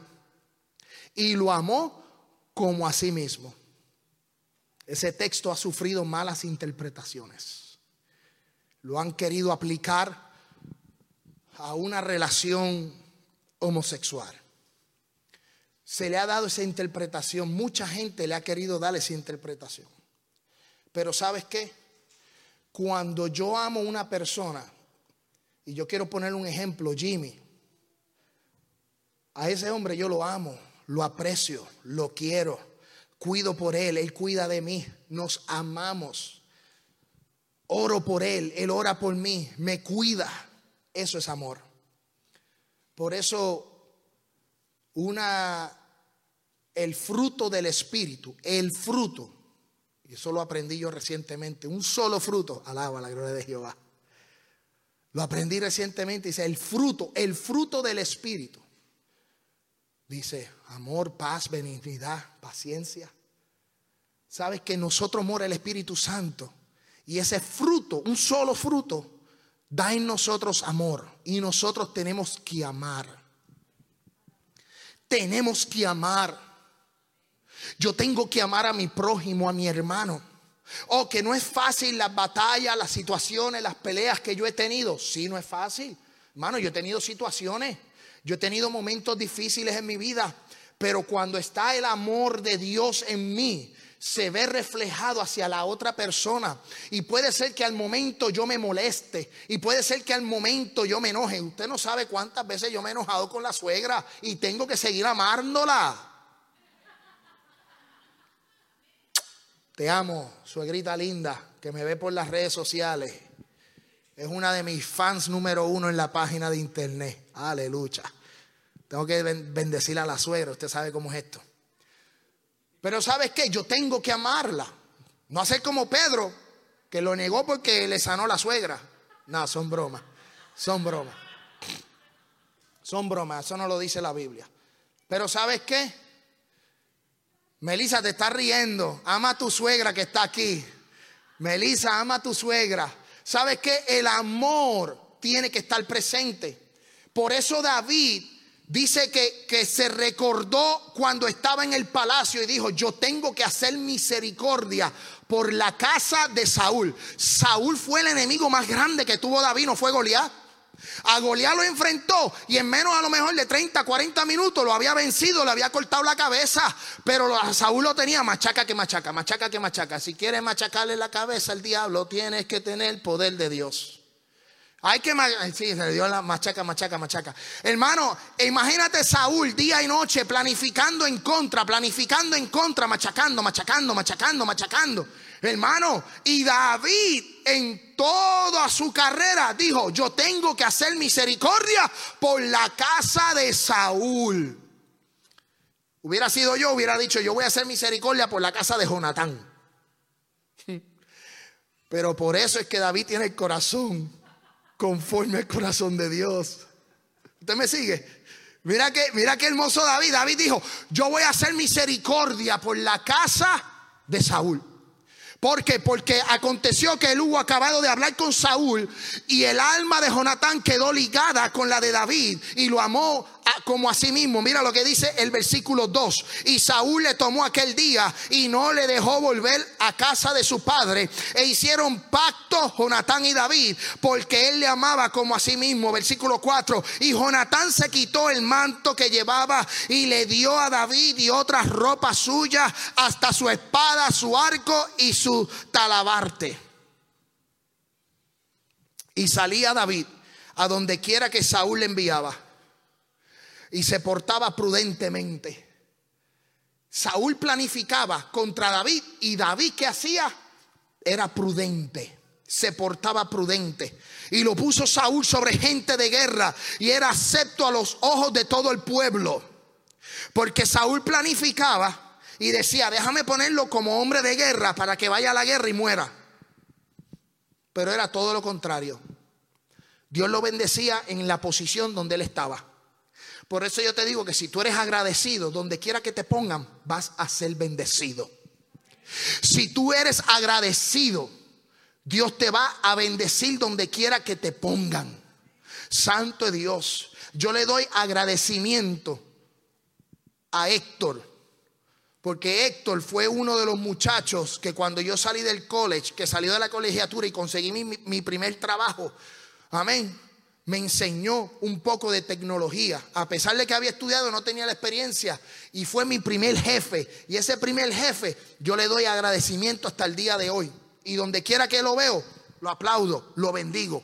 Y lo amó como a sí mismo. Ese texto ha sufrido malas interpretaciones. Lo han querido aplicar a una relación homosexual. Se le ha dado esa interpretación, mucha gente le ha querido dar esa interpretación. Pero ¿sabes qué? Cuando yo amo a una persona, y yo quiero poner un ejemplo, Jimmy, a ese hombre yo lo amo, lo aprecio, lo quiero, cuido por él, él cuida de mí, nos amamos, oro por él, él ora por mí, me cuida. Eso es amor. Por eso una el fruto del espíritu, el fruto, y eso lo aprendí yo recientemente, un solo fruto, alaba la gloria de Jehová. Lo aprendí recientemente, dice, el fruto, el fruto del espíritu. Dice, amor, paz, benignidad, paciencia. Sabes que nosotros mora el Espíritu Santo y ese fruto, un solo fruto, da en nosotros amor y nosotros tenemos que amar. Tenemos que amar. Yo tengo que amar a mi prójimo, a mi hermano. Oh, que no es fácil las batallas, las situaciones, las peleas que yo he tenido. Sí, no es fácil. Hermano, yo he tenido situaciones Yo he tenido momentos difíciles en mi vida, pero cuando está el amor de Dios en mí, se ve reflejado hacia la otra persona. Y puede ser que al momento yo me moleste. Y puede ser que al momento yo me enoje. Usted no sabe cuántas veces yo me he enojado con la suegra y tengo que seguir amándola. Te amo, suegrita linda, que me ve por las redes sociales. Es una de mis fans número uno en la página de internet. Aleluya. Tengo que bendecir a la suegra. Usted sabe cómo es esto. Pero ¿sabes qué? Yo tengo que amarla. No hacer como Pedro, que lo negó porque le sanó la suegra. No, son bromas. Son bromas. Son bromas. Eso no lo dice la Biblia. Pero ¿sabes qué? Melissa te está riendo. Ama a tu suegra que está aquí. Melissa, ama a tu suegra. ¿Sabes qué? El amor tiene que estar presente. Por eso David Dice que, que, se recordó cuando estaba en el palacio y dijo, yo tengo que hacer misericordia por la casa de Saúl. Saúl fue el enemigo más grande que tuvo David, no fue Goliat. A Goliat lo enfrentó y en menos a lo mejor de 30, 40 minutos lo había vencido, le había cortado la cabeza, pero a Saúl lo tenía machaca que machaca, machaca que machaca. Si quieres machacarle la cabeza al diablo, tienes que tener el poder de Dios. Hay que, sí, se le dio la machaca, machaca, machaca. Hermano, imagínate Saúl día y noche planificando en contra, planificando en contra, machacando, machacando, machacando, machacando. Hermano, y David en toda su carrera dijo, yo tengo que hacer misericordia por la casa de Saúl. Hubiera sido yo, hubiera dicho, yo voy a hacer misericordia por la casa de Jonatán. Pero por eso es que David tiene el corazón conforme al corazón de Dios. ¿Usted me sigue? Mira que, mira qué hermoso David. David dijo, yo voy a hacer misericordia por la casa de Saúl. ¿Por qué? Porque aconteció que él hubo acabado de hablar con Saúl y el alma de Jonatán quedó ligada con la de David y lo amó como a sí mismo. Mira lo que dice el versículo 2. Y Saúl le tomó aquel día y no le dejó volver a casa de su padre. E hicieron pacto Jonatán y David porque él le amaba como a sí mismo. Versículo 4. Y Jonatán se quitó el manto que llevaba y le dio a David y otras ropas suyas hasta su espada, su arco y su talabarte. Y salía David a donde quiera que Saúl le enviaba y se portaba prudentemente. Saúl planificaba contra David y David que hacía era prudente, se portaba prudente. Y lo puso Saúl sobre gente de guerra y era acepto a los ojos de todo el pueblo. Porque Saúl planificaba y decía, déjame ponerlo como hombre de guerra para que vaya a la guerra y muera. Pero era todo lo contrario. Dios lo bendecía en la posición donde él estaba. Por eso yo te digo que si tú eres agradecido, donde quiera que te pongan, vas a ser bendecido. Si tú eres agradecido, Dios te va a bendecir donde quiera que te pongan. Santo Dios. Yo le doy agradecimiento a Héctor. Porque Héctor fue uno de los muchachos que cuando yo salí del college, que salió de la colegiatura y conseguí mi, mi primer trabajo, amén me enseñó un poco de tecnología. A pesar de que había estudiado, no tenía la experiencia. Y fue mi primer jefe. Y ese primer jefe, yo le doy agradecimiento hasta el día de hoy. Y donde quiera que lo veo, lo aplaudo, lo bendigo.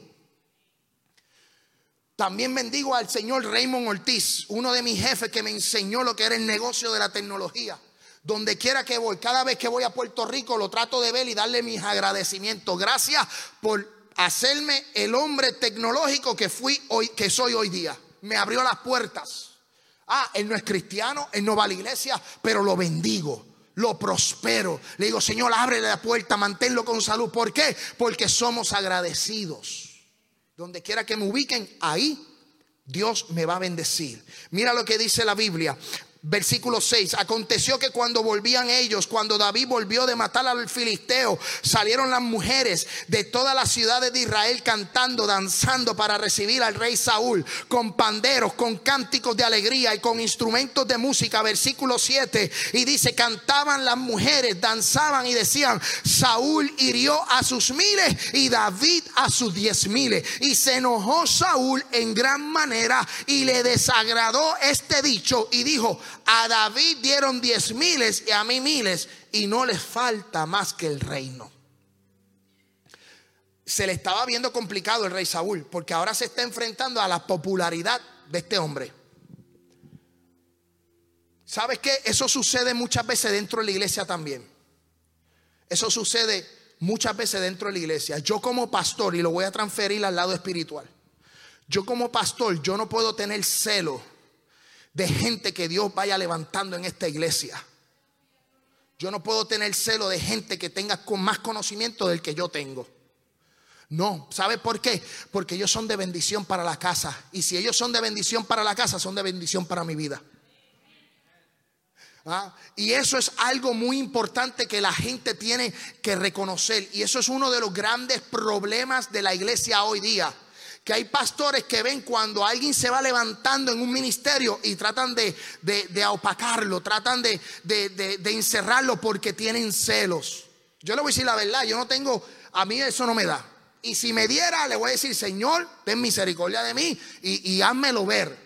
También bendigo al señor Raymond Ortiz, uno de mis jefes que me enseñó lo que era el negocio de la tecnología. Donde quiera que voy, cada vez que voy a Puerto Rico, lo trato de ver y darle mis agradecimientos. Gracias por hacerme el hombre tecnológico que fui hoy, que soy hoy día. Me abrió las puertas. Ah, él no es cristiano, él no va a la iglesia, pero lo bendigo, lo prospero. Le digo, Señor, abre la puerta, manténlo con salud. ¿Por qué? Porque somos agradecidos. Donde quiera que me ubiquen, ahí Dios me va a bendecir. Mira lo que dice la Biblia. Versículo 6. Aconteció que cuando volvían ellos, cuando David volvió de matar al filisteo, salieron las mujeres de todas las ciudades de Israel cantando, danzando para recibir al rey Saúl, con panderos, con cánticos de alegría y con instrumentos de música. Versículo 7. Y dice, cantaban las mujeres, danzaban y decían, Saúl hirió a sus miles y David a sus diez miles. Y se enojó Saúl en gran manera y le desagradó este dicho y dijo, a David dieron diez miles y a mí miles y no les falta más que el reino. Se le estaba viendo complicado el rey Saúl porque ahora se está enfrentando a la popularidad de este hombre. ¿Sabes qué? Eso sucede muchas veces dentro de la iglesia también. Eso sucede muchas veces dentro de la iglesia. Yo como pastor, y lo voy a transferir al lado espiritual, yo como pastor, yo no puedo tener celo de gente que Dios vaya levantando en esta iglesia. Yo no puedo tener celo de gente que tenga con más conocimiento del que yo tengo. No, ¿sabe por qué? Porque ellos son de bendición para la casa. Y si ellos son de bendición para la casa, son de bendición para mi vida. ¿Ah? Y eso es algo muy importante que la gente tiene que reconocer. Y eso es uno de los grandes problemas de la iglesia hoy día que hay pastores que ven cuando alguien se va levantando en un ministerio y tratan de, de, opacarlo, tratan de, de, encerrarlo porque tienen celos. Yo le voy a decir la verdad, yo no tengo, a mí eso no me da. Y si me diera, le voy a decir, Señor, ten misericordia de mí y, y házmelo ver.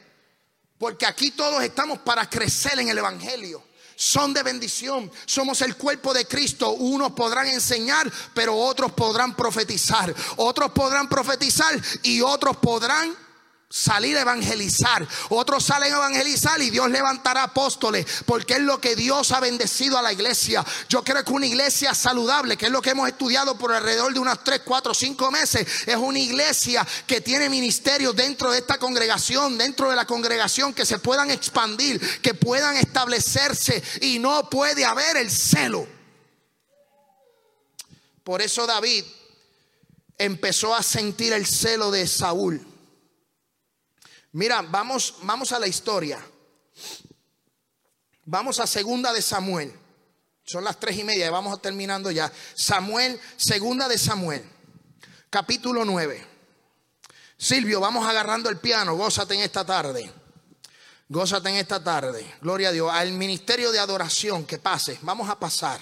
Porque aquí todos estamos para crecer en el Evangelio son de bendición. Somos el cuerpo de Cristo. Unos podrán enseñar, pero otros podrán profetizar. Otros podrán profetizar y otros podrán salir a evangelizar. Otros salen a evangelizar y Dios levantará apóstoles porque es lo que Dios ha bendecido a la iglesia. Yo creo que una iglesia saludable, que es lo que hemos estudiado por alrededor de unas 3, 4, 5 meses, es una iglesia que tiene ministerios dentro de esta congregación, dentro de la congregación que se puedan expandir, que puedan establecerse y no puede haber el celo. Por eso David empezó a sentir el celo de Saúl. Mira, vamos, vamos a la historia. Vamos a segunda de Samuel. Son las tres y media vamos terminando ya. Samuel, segunda de Samuel, capítulo 9. Silvio, vamos agarrando el piano, gózate en esta tarde. Gózate en esta tarde. Gloria a Dios. Al ministerio de adoración que pase. Vamos a pasar.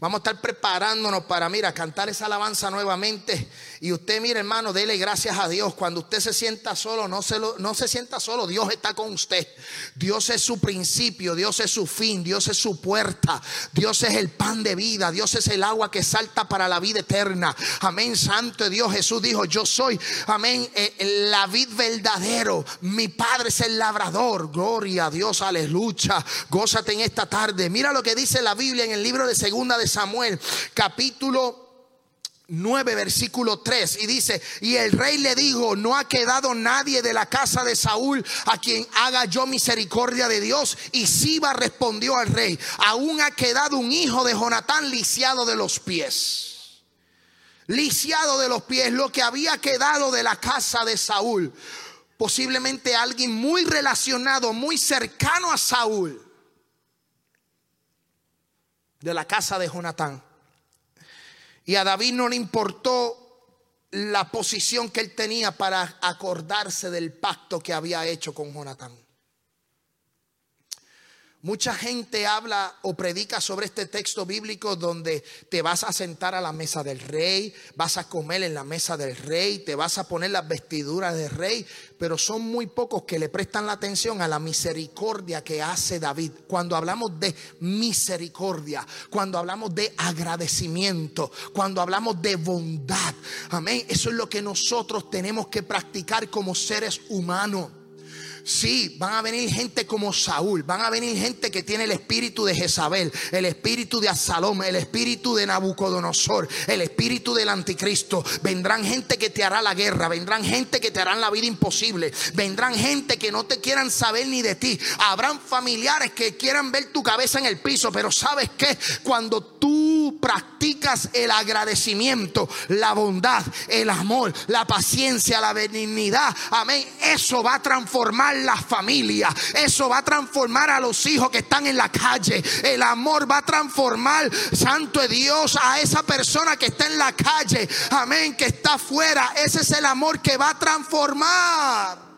Vamos a estar preparándonos para, mira, cantar esa alabanza nuevamente. Y usted, mire, hermano, dele gracias a Dios. Cuando usted se sienta solo, no se, no se sienta solo. Dios está con usted. Dios es su principio, Dios es su fin, Dios es su puerta. Dios es el pan de vida, Dios es el agua que salta para la vida eterna. Amén, santo Dios. Jesús dijo, yo soy, amén, eh, la vid verdadero. Mi Padre es el labrador. Gloria a Dios, aleluya. Gózate en esta tarde. Mira lo que dice la Biblia en el libro de segunda de Samuel, capítulo 9, versículo 3, y dice, y el rey le dijo, no ha quedado nadie de la casa de Saúl a quien haga yo misericordia de Dios. Y Siba respondió al rey, aún ha quedado un hijo de Jonatán lisiado de los pies. Lisiado de los pies, lo que había quedado de la casa de Saúl. Posiblemente alguien muy relacionado, muy cercano a Saúl de la casa de Jonatán. Y a David no le importó la posición que él tenía para acordarse del pacto que había hecho con Jonatán. Mucha gente habla o predica sobre este texto bíblico donde te vas a sentar a la mesa del rey, vas a comer en la mesa del rey, te vas a poner las vestiduras del rey, pero son muy pocos que le prestan la atención a la misericordia que hace David. Cuando hablamos de misericordia, cuando hablamos de agradecimiento, cuando hablamos de bondad, amén, eso es lo que nosotros tenemos que practicar como seres humanos. Sí, van a venir gente como Saúl, van a venir gente que tiene el espíritu de Jezabel, el espíritu de Absalom, el espíritu de Nabucodonosor, el espíritu del anticristo. Vendrán gente que te hará la guerra, vendrán gente que te harán la vida imposible, vendrán gente que no te quieran saber ni de ti. Habrán familiares que quieran ver tu cabeza en el piso, pero sabes que cuando tú tú practicas el agradecimiento, la bondad, el amor, la paciencia, la benignidad, amén, eso va a transformar la familia, eso va a transformar a los hijos que están en la calle, el amor va a transformar, Santo de Dios, a esa persona que está en la calle, amén, que está afuera, ese es el amor que va a transformar.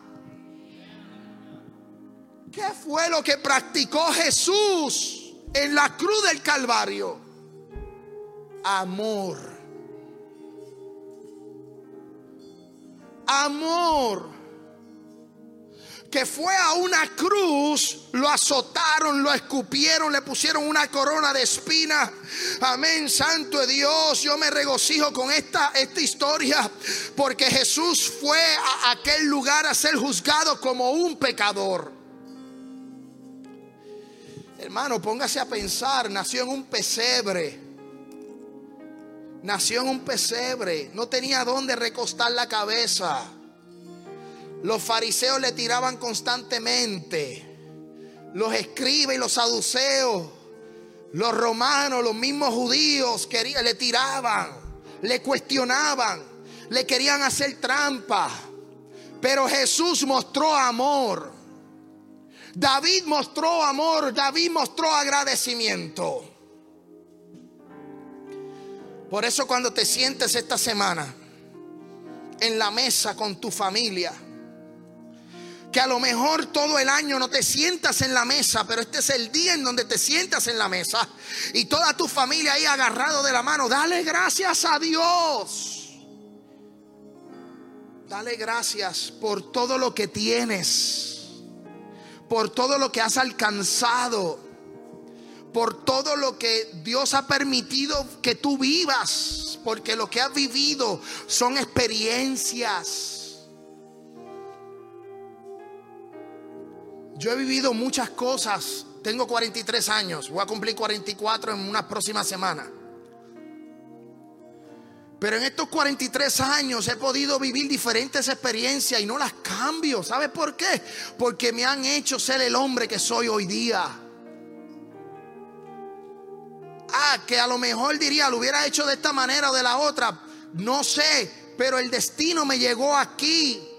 ¿Qué fue lo que practicó Jesús en la cruz del Calvario? Amor. Amor. Que fue a una cruz, lo azotaron, lo escupieron, le pusieron una corona de espina. Amén, santo de Dios. Yo me regocijo con esta, esta historia porque Jesús fue a aquel lugar a ser juzgado como un pecador. Hermano, póngase a pensar, nació en un pesebre. Nació en un pesebre, no tenía dónde recostar la cabeza. Los fariseos le tiraban constantemente. Los escribas y los saduceos, los romanos, los mismos judíos querían, le tiraban, le cuestionaban, le querían hacer trampa. Pero Jesús mostró amor. David mostró amor, David mostró agradecimiento. Por eso cuando te sientes esta semana en la mesa con tu familia, que a lo mejor todo el año no te sientas en la mesa, pero este es el día en donde te sientas en la mesa y toda tu familia ahí agarrado de la mano, dale gracias a Dios. Dale gracias por todo lo que tienes por todo lo que has alcanzado, por todo lo que Dios ha permitido que tú vivas, porque lo que has vivido son experiencias. Yo he vivido muchas cosas, tengo 43 años, voy a cumplir 44 en una próxima semana. Pero en estos 43 años he podido vivir diferentes experiencias y no las cambio. ¿Sabe por qué? Porque me han hecho ser el hombre que soy hoy día. Ah, que a lo mejor diría, lo hubiera hecho de esta manera o de la otra. No sé, pero el destino me llegó aquí.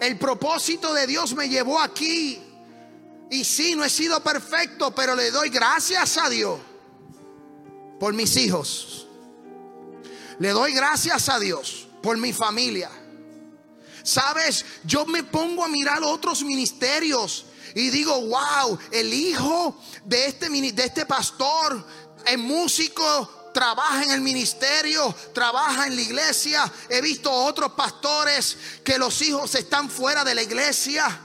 El propósito de Dios me llevó aquí. Y sí, no he sido perfecto, pero le doy gracias a Dios por mis hijos le doy gracias a Dios por mi familia. Sabes, yo me pongo a mirar otros ministerios y digo, wow, el hijo de este, de este pastor es músico, trabaja en el ministerio, trabaja en la iglesia. He visto otros pastores que los hijos están fuera de la iglesia.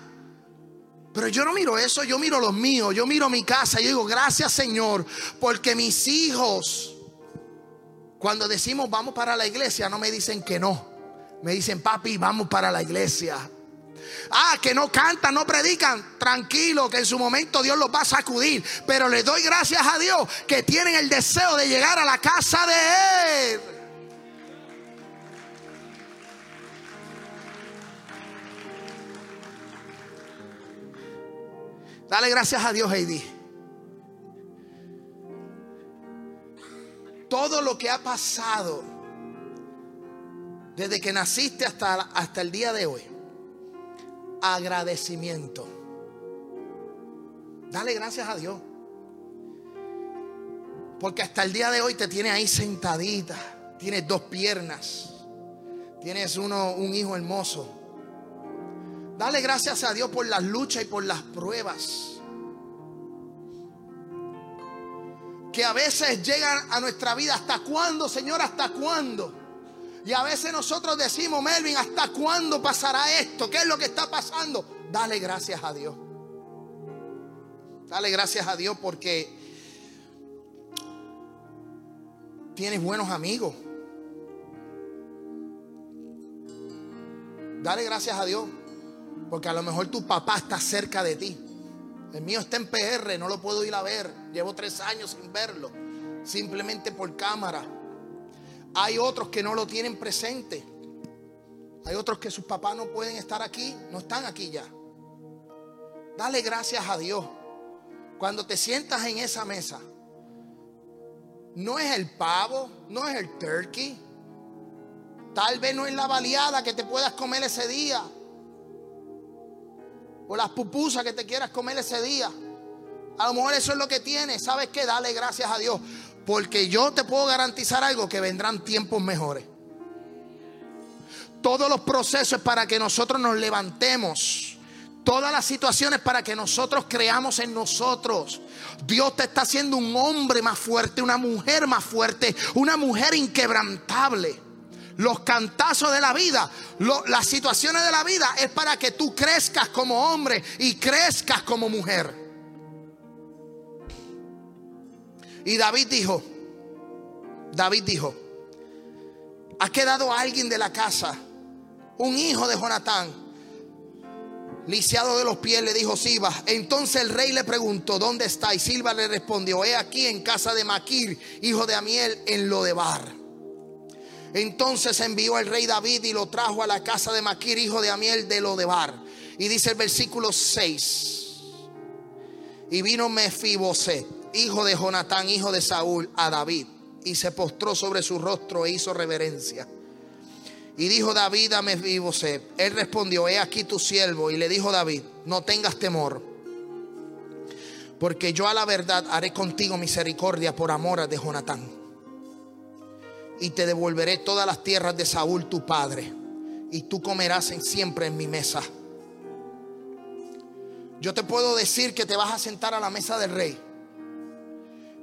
Pero yo no miro eso, yo miro los míos, yo miro mi casa y digo, gracias Señor, porque mis hijos cuando decimos vamos para la iglesia, no me dicen que no. Me dicen, papi, vamos para la iglesia. Ah, que no cantan, no predican. Tranquilo, que en su momento Dios los va a sacudir. Pero le doy gracias a Dios que tienen el deseo de llegar a la casa de Él. Dale gracias a Dios, Heidi. todo lo que ha pasado desde que naciste hasta, hasta el día de hoy. Agradecimiento. Dale gracias a Dios. Porque hasta el día de hoy te tiene ahí sentadita. Tienes dos piernas. Tienes uno, un hijo hermoso. Dale gracias a Dios por las luchas y por las pruebas. que a veces llegan a nuestra vida. ¿Hasta cuándo, Señor? ¿Hasta cuándo? Y a veces nosotros decimos, Melvin, ¿hasta cuándo pasará esto? ¿Qué es lo que está pasando? Dale gracias a Dios. Dale gracias a Dios porque tienes buenos amigos. Dale gracias a Dios porque a lo mejor tu papá está cerca de ti. El mío está en PR, no lo puedo ir a ver. Llevo tres años sin verlo, simplemente por cámara. Hay otros que no lo tienen presente. Hay otros que sus papás no pueden estar aquí, no están aquí ya. Dale gracias a Dios. Cuando te sientas en esa mesa, no es el pavo, no es el turkey. Tal vez no es la baleada que te puedas comer ese día. O las pupusas que te quieras comer ese día. A lo mejor eso es lo que tienes. ¿Sabes qué? Dale gracias a Dios. Porque yo te puedo garantizar algo, que vendrán tiempos mejores. Todos los procesos para que nosotros nos levantemos. Todas las situaciones para que nosotros creamos en nosotros. Dios te está haciendo un hombre más fuerte, una mujer más fuerte, una mujer inquebrantable. Los cantazos de la vida, las situaciones de la vida es para que tú crezcas como hombre y crezcas como mujer. Y David dijo, David dijo, ha quedado alguien de la casa, un hijo de Jonatán, lisiado de los pies, le dijo Silva. Entonces el rey le preguntó, ¿dónde está? Y Silva le respondió, he aquí en casa de Maquir, hijo de Amiel, en Lodebar. Entonces envió el rey David y lo trajo a la casa de Maquir, hijo de Amiel, de Lodebar. Y dice el versículo 6. Y vino Mefiboset hijo de Jonatán, hijo de Saúl, a David, y se postró sobre su rostro e hizo reverencia. Y dijo David a Mefiboset, él respondió, he aquí tu siervo, y le dijo David, no tengas temor, porque yo a la verdad haré contigo misericordia por amor de Jonatán, y te devolveré todas las tierras de Saúl tu padre, y tú comerás siempre en mi mesa. Yo te puedo decir que te vas a sentar a la mesa del rey.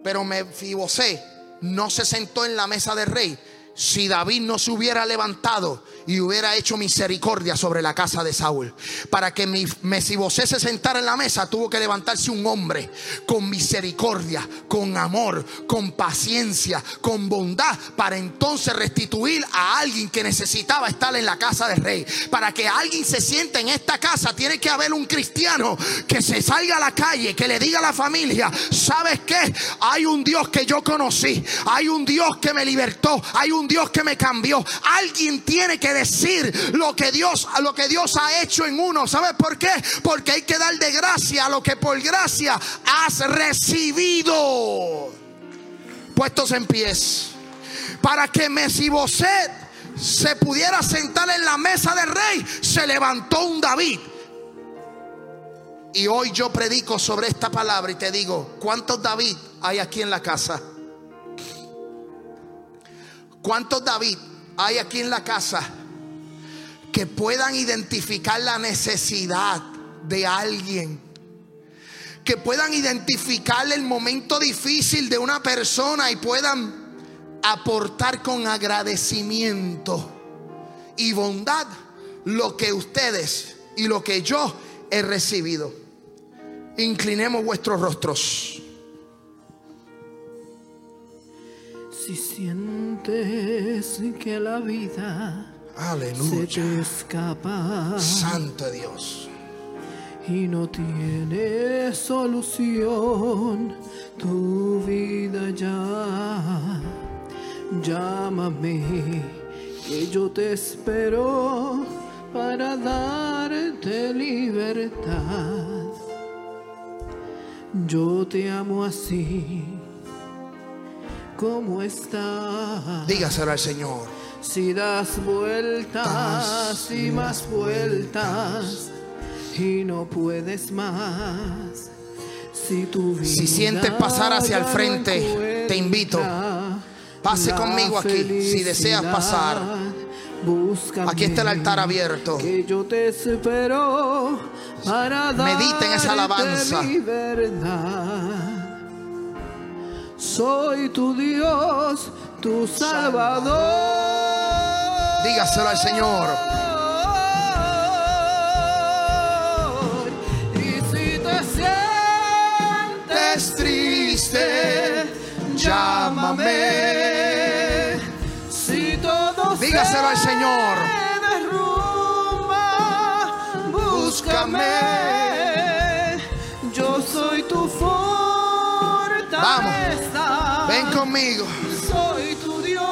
Pero Mefibosé no se sentó en la mesa del rey si David no se hubiera levantado y hubiera hecho misericordia sobre la casa de Saúl. Para que Mesibosé se sentara en la mesa, tuvo que levantarse un hombre con misericordia, con amor, con paciencia, con bondad, para entonces restituir a alguien que necesitaba estar en la casa del rey. Para que alguien se siente en esta casa, tiene que haber un cristiano que se salga a la calle, que le diga a la familia, ¿sabes qué? Hay un Dios que yo conocí, hay un Dios que me libertó, hay un Dios que me cambió. Alguien tiene que decir lo que Dios, lo que Dios ha hecho en uno. ¿Sabes por qué? Porque hay que dar de gracia lo que por gracia has recibido. Puestos en pies. Para que Mesiboset se pudiera sentar en la mesa del rey, se levantó un David. Y hoy yo predico sobre esta palabra y te digo, ¿cuántos David hay aquí en la casa? ¿Cuántos David hay aquí en la casa que puedan identificar la necesidad de alguien? Que puedan identificar el momento difícil de una persona y puedan aportar con agradecimiento y bondad lo que ustedes y lo que yo he recibido. Inclinemos vuestros rostros. Si sientes que la vida se te escapa, Santo Dios, y no tiene solución tu vida ya, llámame que yo te espero para darte libertad. Yo te amo así ¿Cómo estás? Dígaselo al Señor. Si das vueltas y más vueltas y no puedes más. Si, tu vida si sientes pasar hacia el frente, te invito. Pase conmigo aquí si deseas pasar. Aquí está el altar abierto. Que yo te espero para Medita en esa alabanza soy tu Dios, tu Salvador. Dígaselo al Señor. Y si te sientes triste, llámame. Si todo Dígaselo al Señor. Derrumba, búscame. Yo soy tu fortaleza conmigo.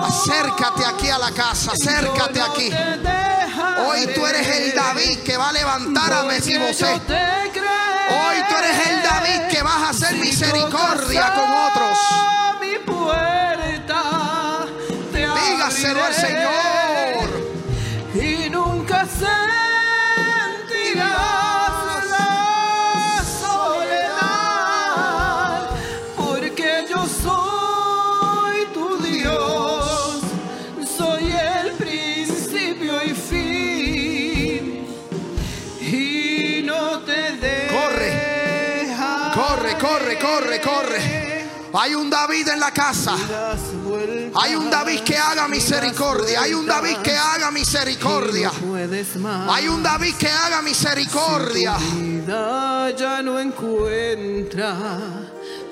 Acércate aquí a la casa, acércate aquí. Hoy tú eres el David que va a levantar a Mefibosé. Hoy tú eres el David que vas a hacer misericordia con otros. Dígaselo al Señor. Hay un David en la casa. Hay un David que haga misericordia. Hay un David que haga misericordia. Hay un David que haga misericordia. Ya no encuentra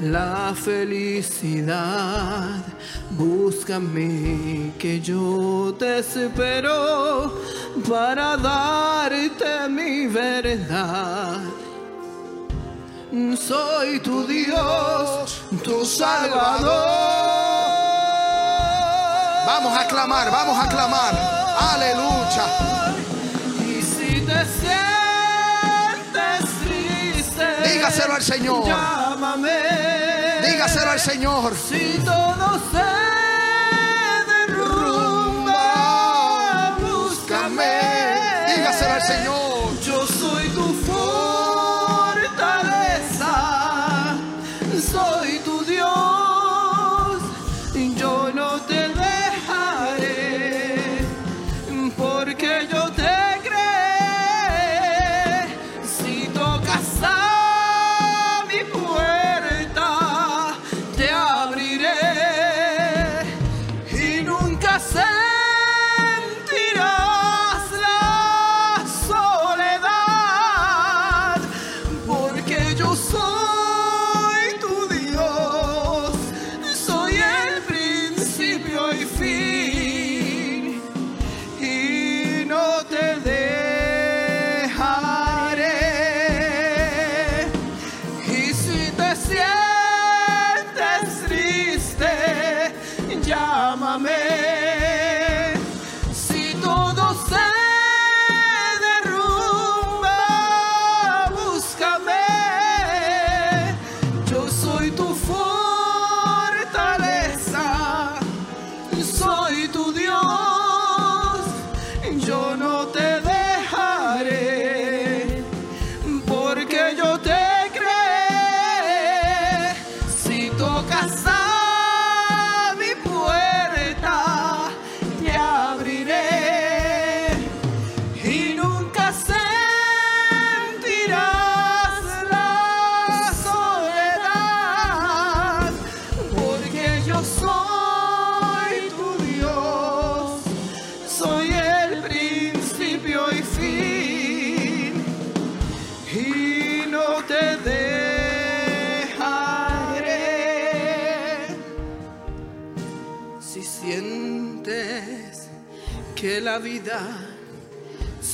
la felicidad. Búscame que yo te espero para darte mi verdad. Soy tu Dios, tu Salvador. Vamos a clamar, vamos a clamar. Aleluya. Y si te sientes triste, Dígaselo al Señor. Llámame. Dígaselo al Señor. Si todo se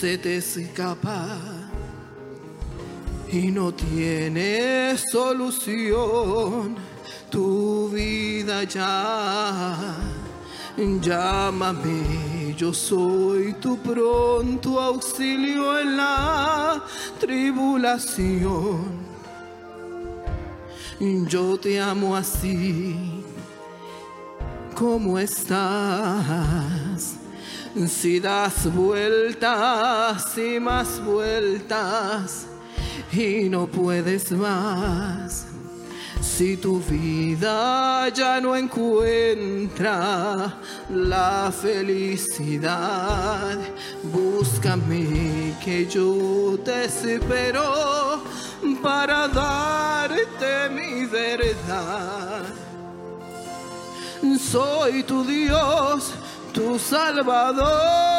se te escapa y no tienes solución, tu vida ya. Llámame, yo soy tu pronto auxilio en la tribulación. Yo te amo así como estás. Si das vueltas y más vueltas y no puedes más. Si tu vida ya no encuentra la felicidad, búscame que yo te espero para darte mi verdad. Soy tu Dios, tu Salvador.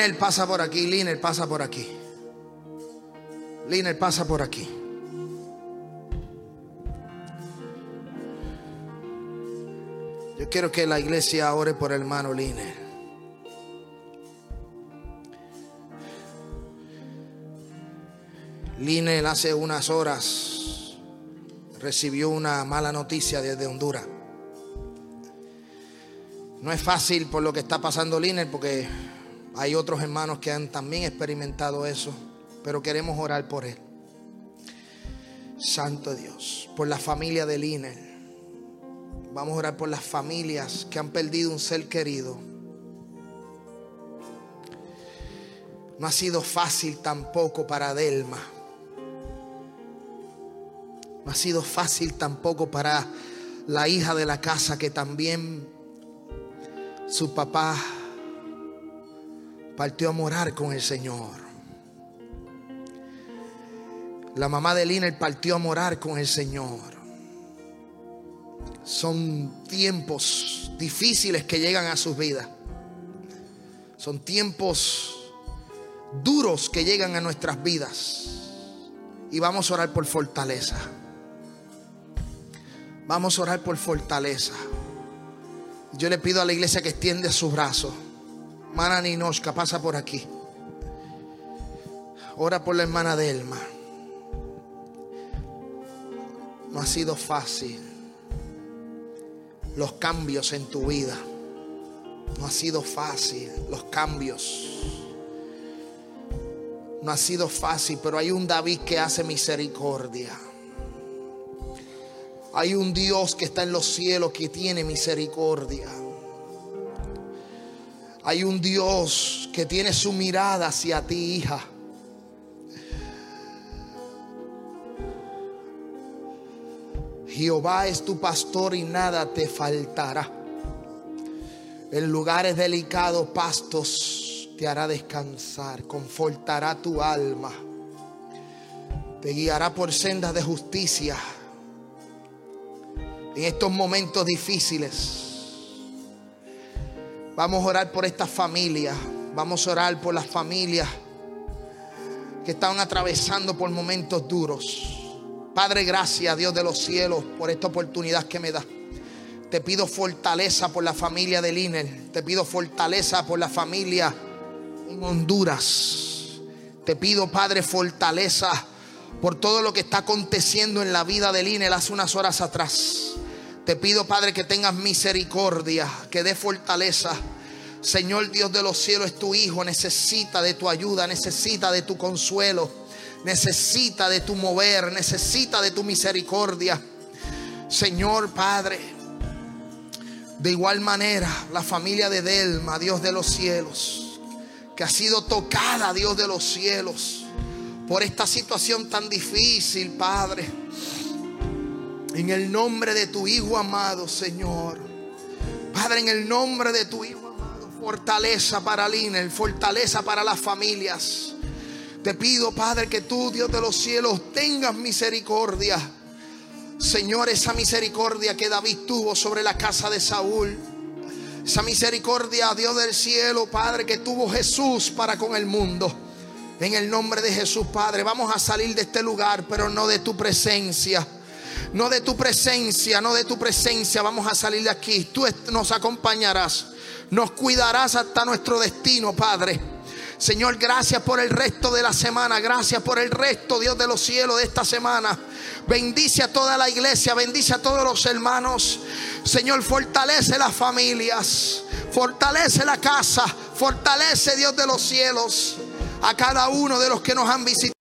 Linel pasa por aquí, Linel pasa por aquí. Linel pasa por aquí. Yo quiero que la iglesia ore por el hermano Linel. Linel hace unas horas recibió una mala noticia desde Honduras. No es fácil por lo que está pasando Linel porque hay otros hermanos que han también experimentado eso, pero queremos orar por él. Santo Dios, por la familia de Linel. Vamos a orar por las familias que han perdido un ser querido. No ha sido fácil tampoco para Delma. No ha sido fácil tampoco para la hija de la casa que también su papá partió a morar con el Señor. La mamá de Lina partió a morar con el Señor. Son tiempos difíciles que llegan a sus vidas. Son tiempos duros que llegan a nuestras vidas. Y vamos a orar por fortaleza. Vamos a orar por fortaleza. Yo le pido a la iglesia que extiende sus brazos. Mana Ninoshka, pasa por aquí. Ora por la hermana Delma. No ha sido fácil los cambios en tu vida. No ha sido fácil los cambios. No ha sido fácil, pero hay un David que hace misericordia. Hay un Dios que está en los cielos que tiene misericordia. Hay un Dios que tiene su mirada hacia ti, hija. Jehová es tu pastor y nada te faltará. En lugares delicados, pastos te hará descansar, confortará tu alma, te guiará por sendas de justicia. En estos momentos difíciles, vamos a orar por esta familia, vamos a orar por las familias que están atravesando por momentos duros. Padre, gracias, Dios de los cielos, por esta oportunidad que me da. Te pido fortaleza por la familia de Liner. Te pido fortaleza por la familia en Honduras. Te pido, Padre, fortaleza por todo lo que está aconteciendo en la vida de Liner hace unas horas atrás. Te pido, Padre, que tengas misericordia, que dé fortaleza. Señor Dios de los cielos, es tu Hijo, necesita de tu ayuda, necesita de tu consuelo necesita de tu mover, necesita de tu misericordia. Señor Padre, de igual manera la familia de Delma, Dios de los cielos, que ha sido tocada, Dios de los cielos, por esta situación tan difícil, Padre. En el nombre de tu Hijo amado, Señor. Padre, en el nombre de tu Hijo amado, fortaleza para Liner, fortaleza para las familias. Te pido, Padre, que tú, Dios de los cielos, tengas misericordia. Señor, esa misericordia que David tuvo sobre la casa de Saúl. Esa misericordia, Dios del cielo, Padre, que tuvo Jesús para con el mundo. En el nombre de Jesús, Padre, vamos a salir de este lugar, pero no de tu presencia. No de tu presencia, no de tu presencia. Vamos a salir de aquí. Tú nos acompañarás. Nos cuidarás hasta nuestro destino, Padre. Señor, gracias por el resto de la semana. Gracias por el resto, Dios de los cielos, de esta semana. Bendice a toda la iglesia, bendice a todos los hermanos. Señor, fortalece las familias, fortalece la casa, fortalece Dios de los cielos a cada uno de los que nos han visitado.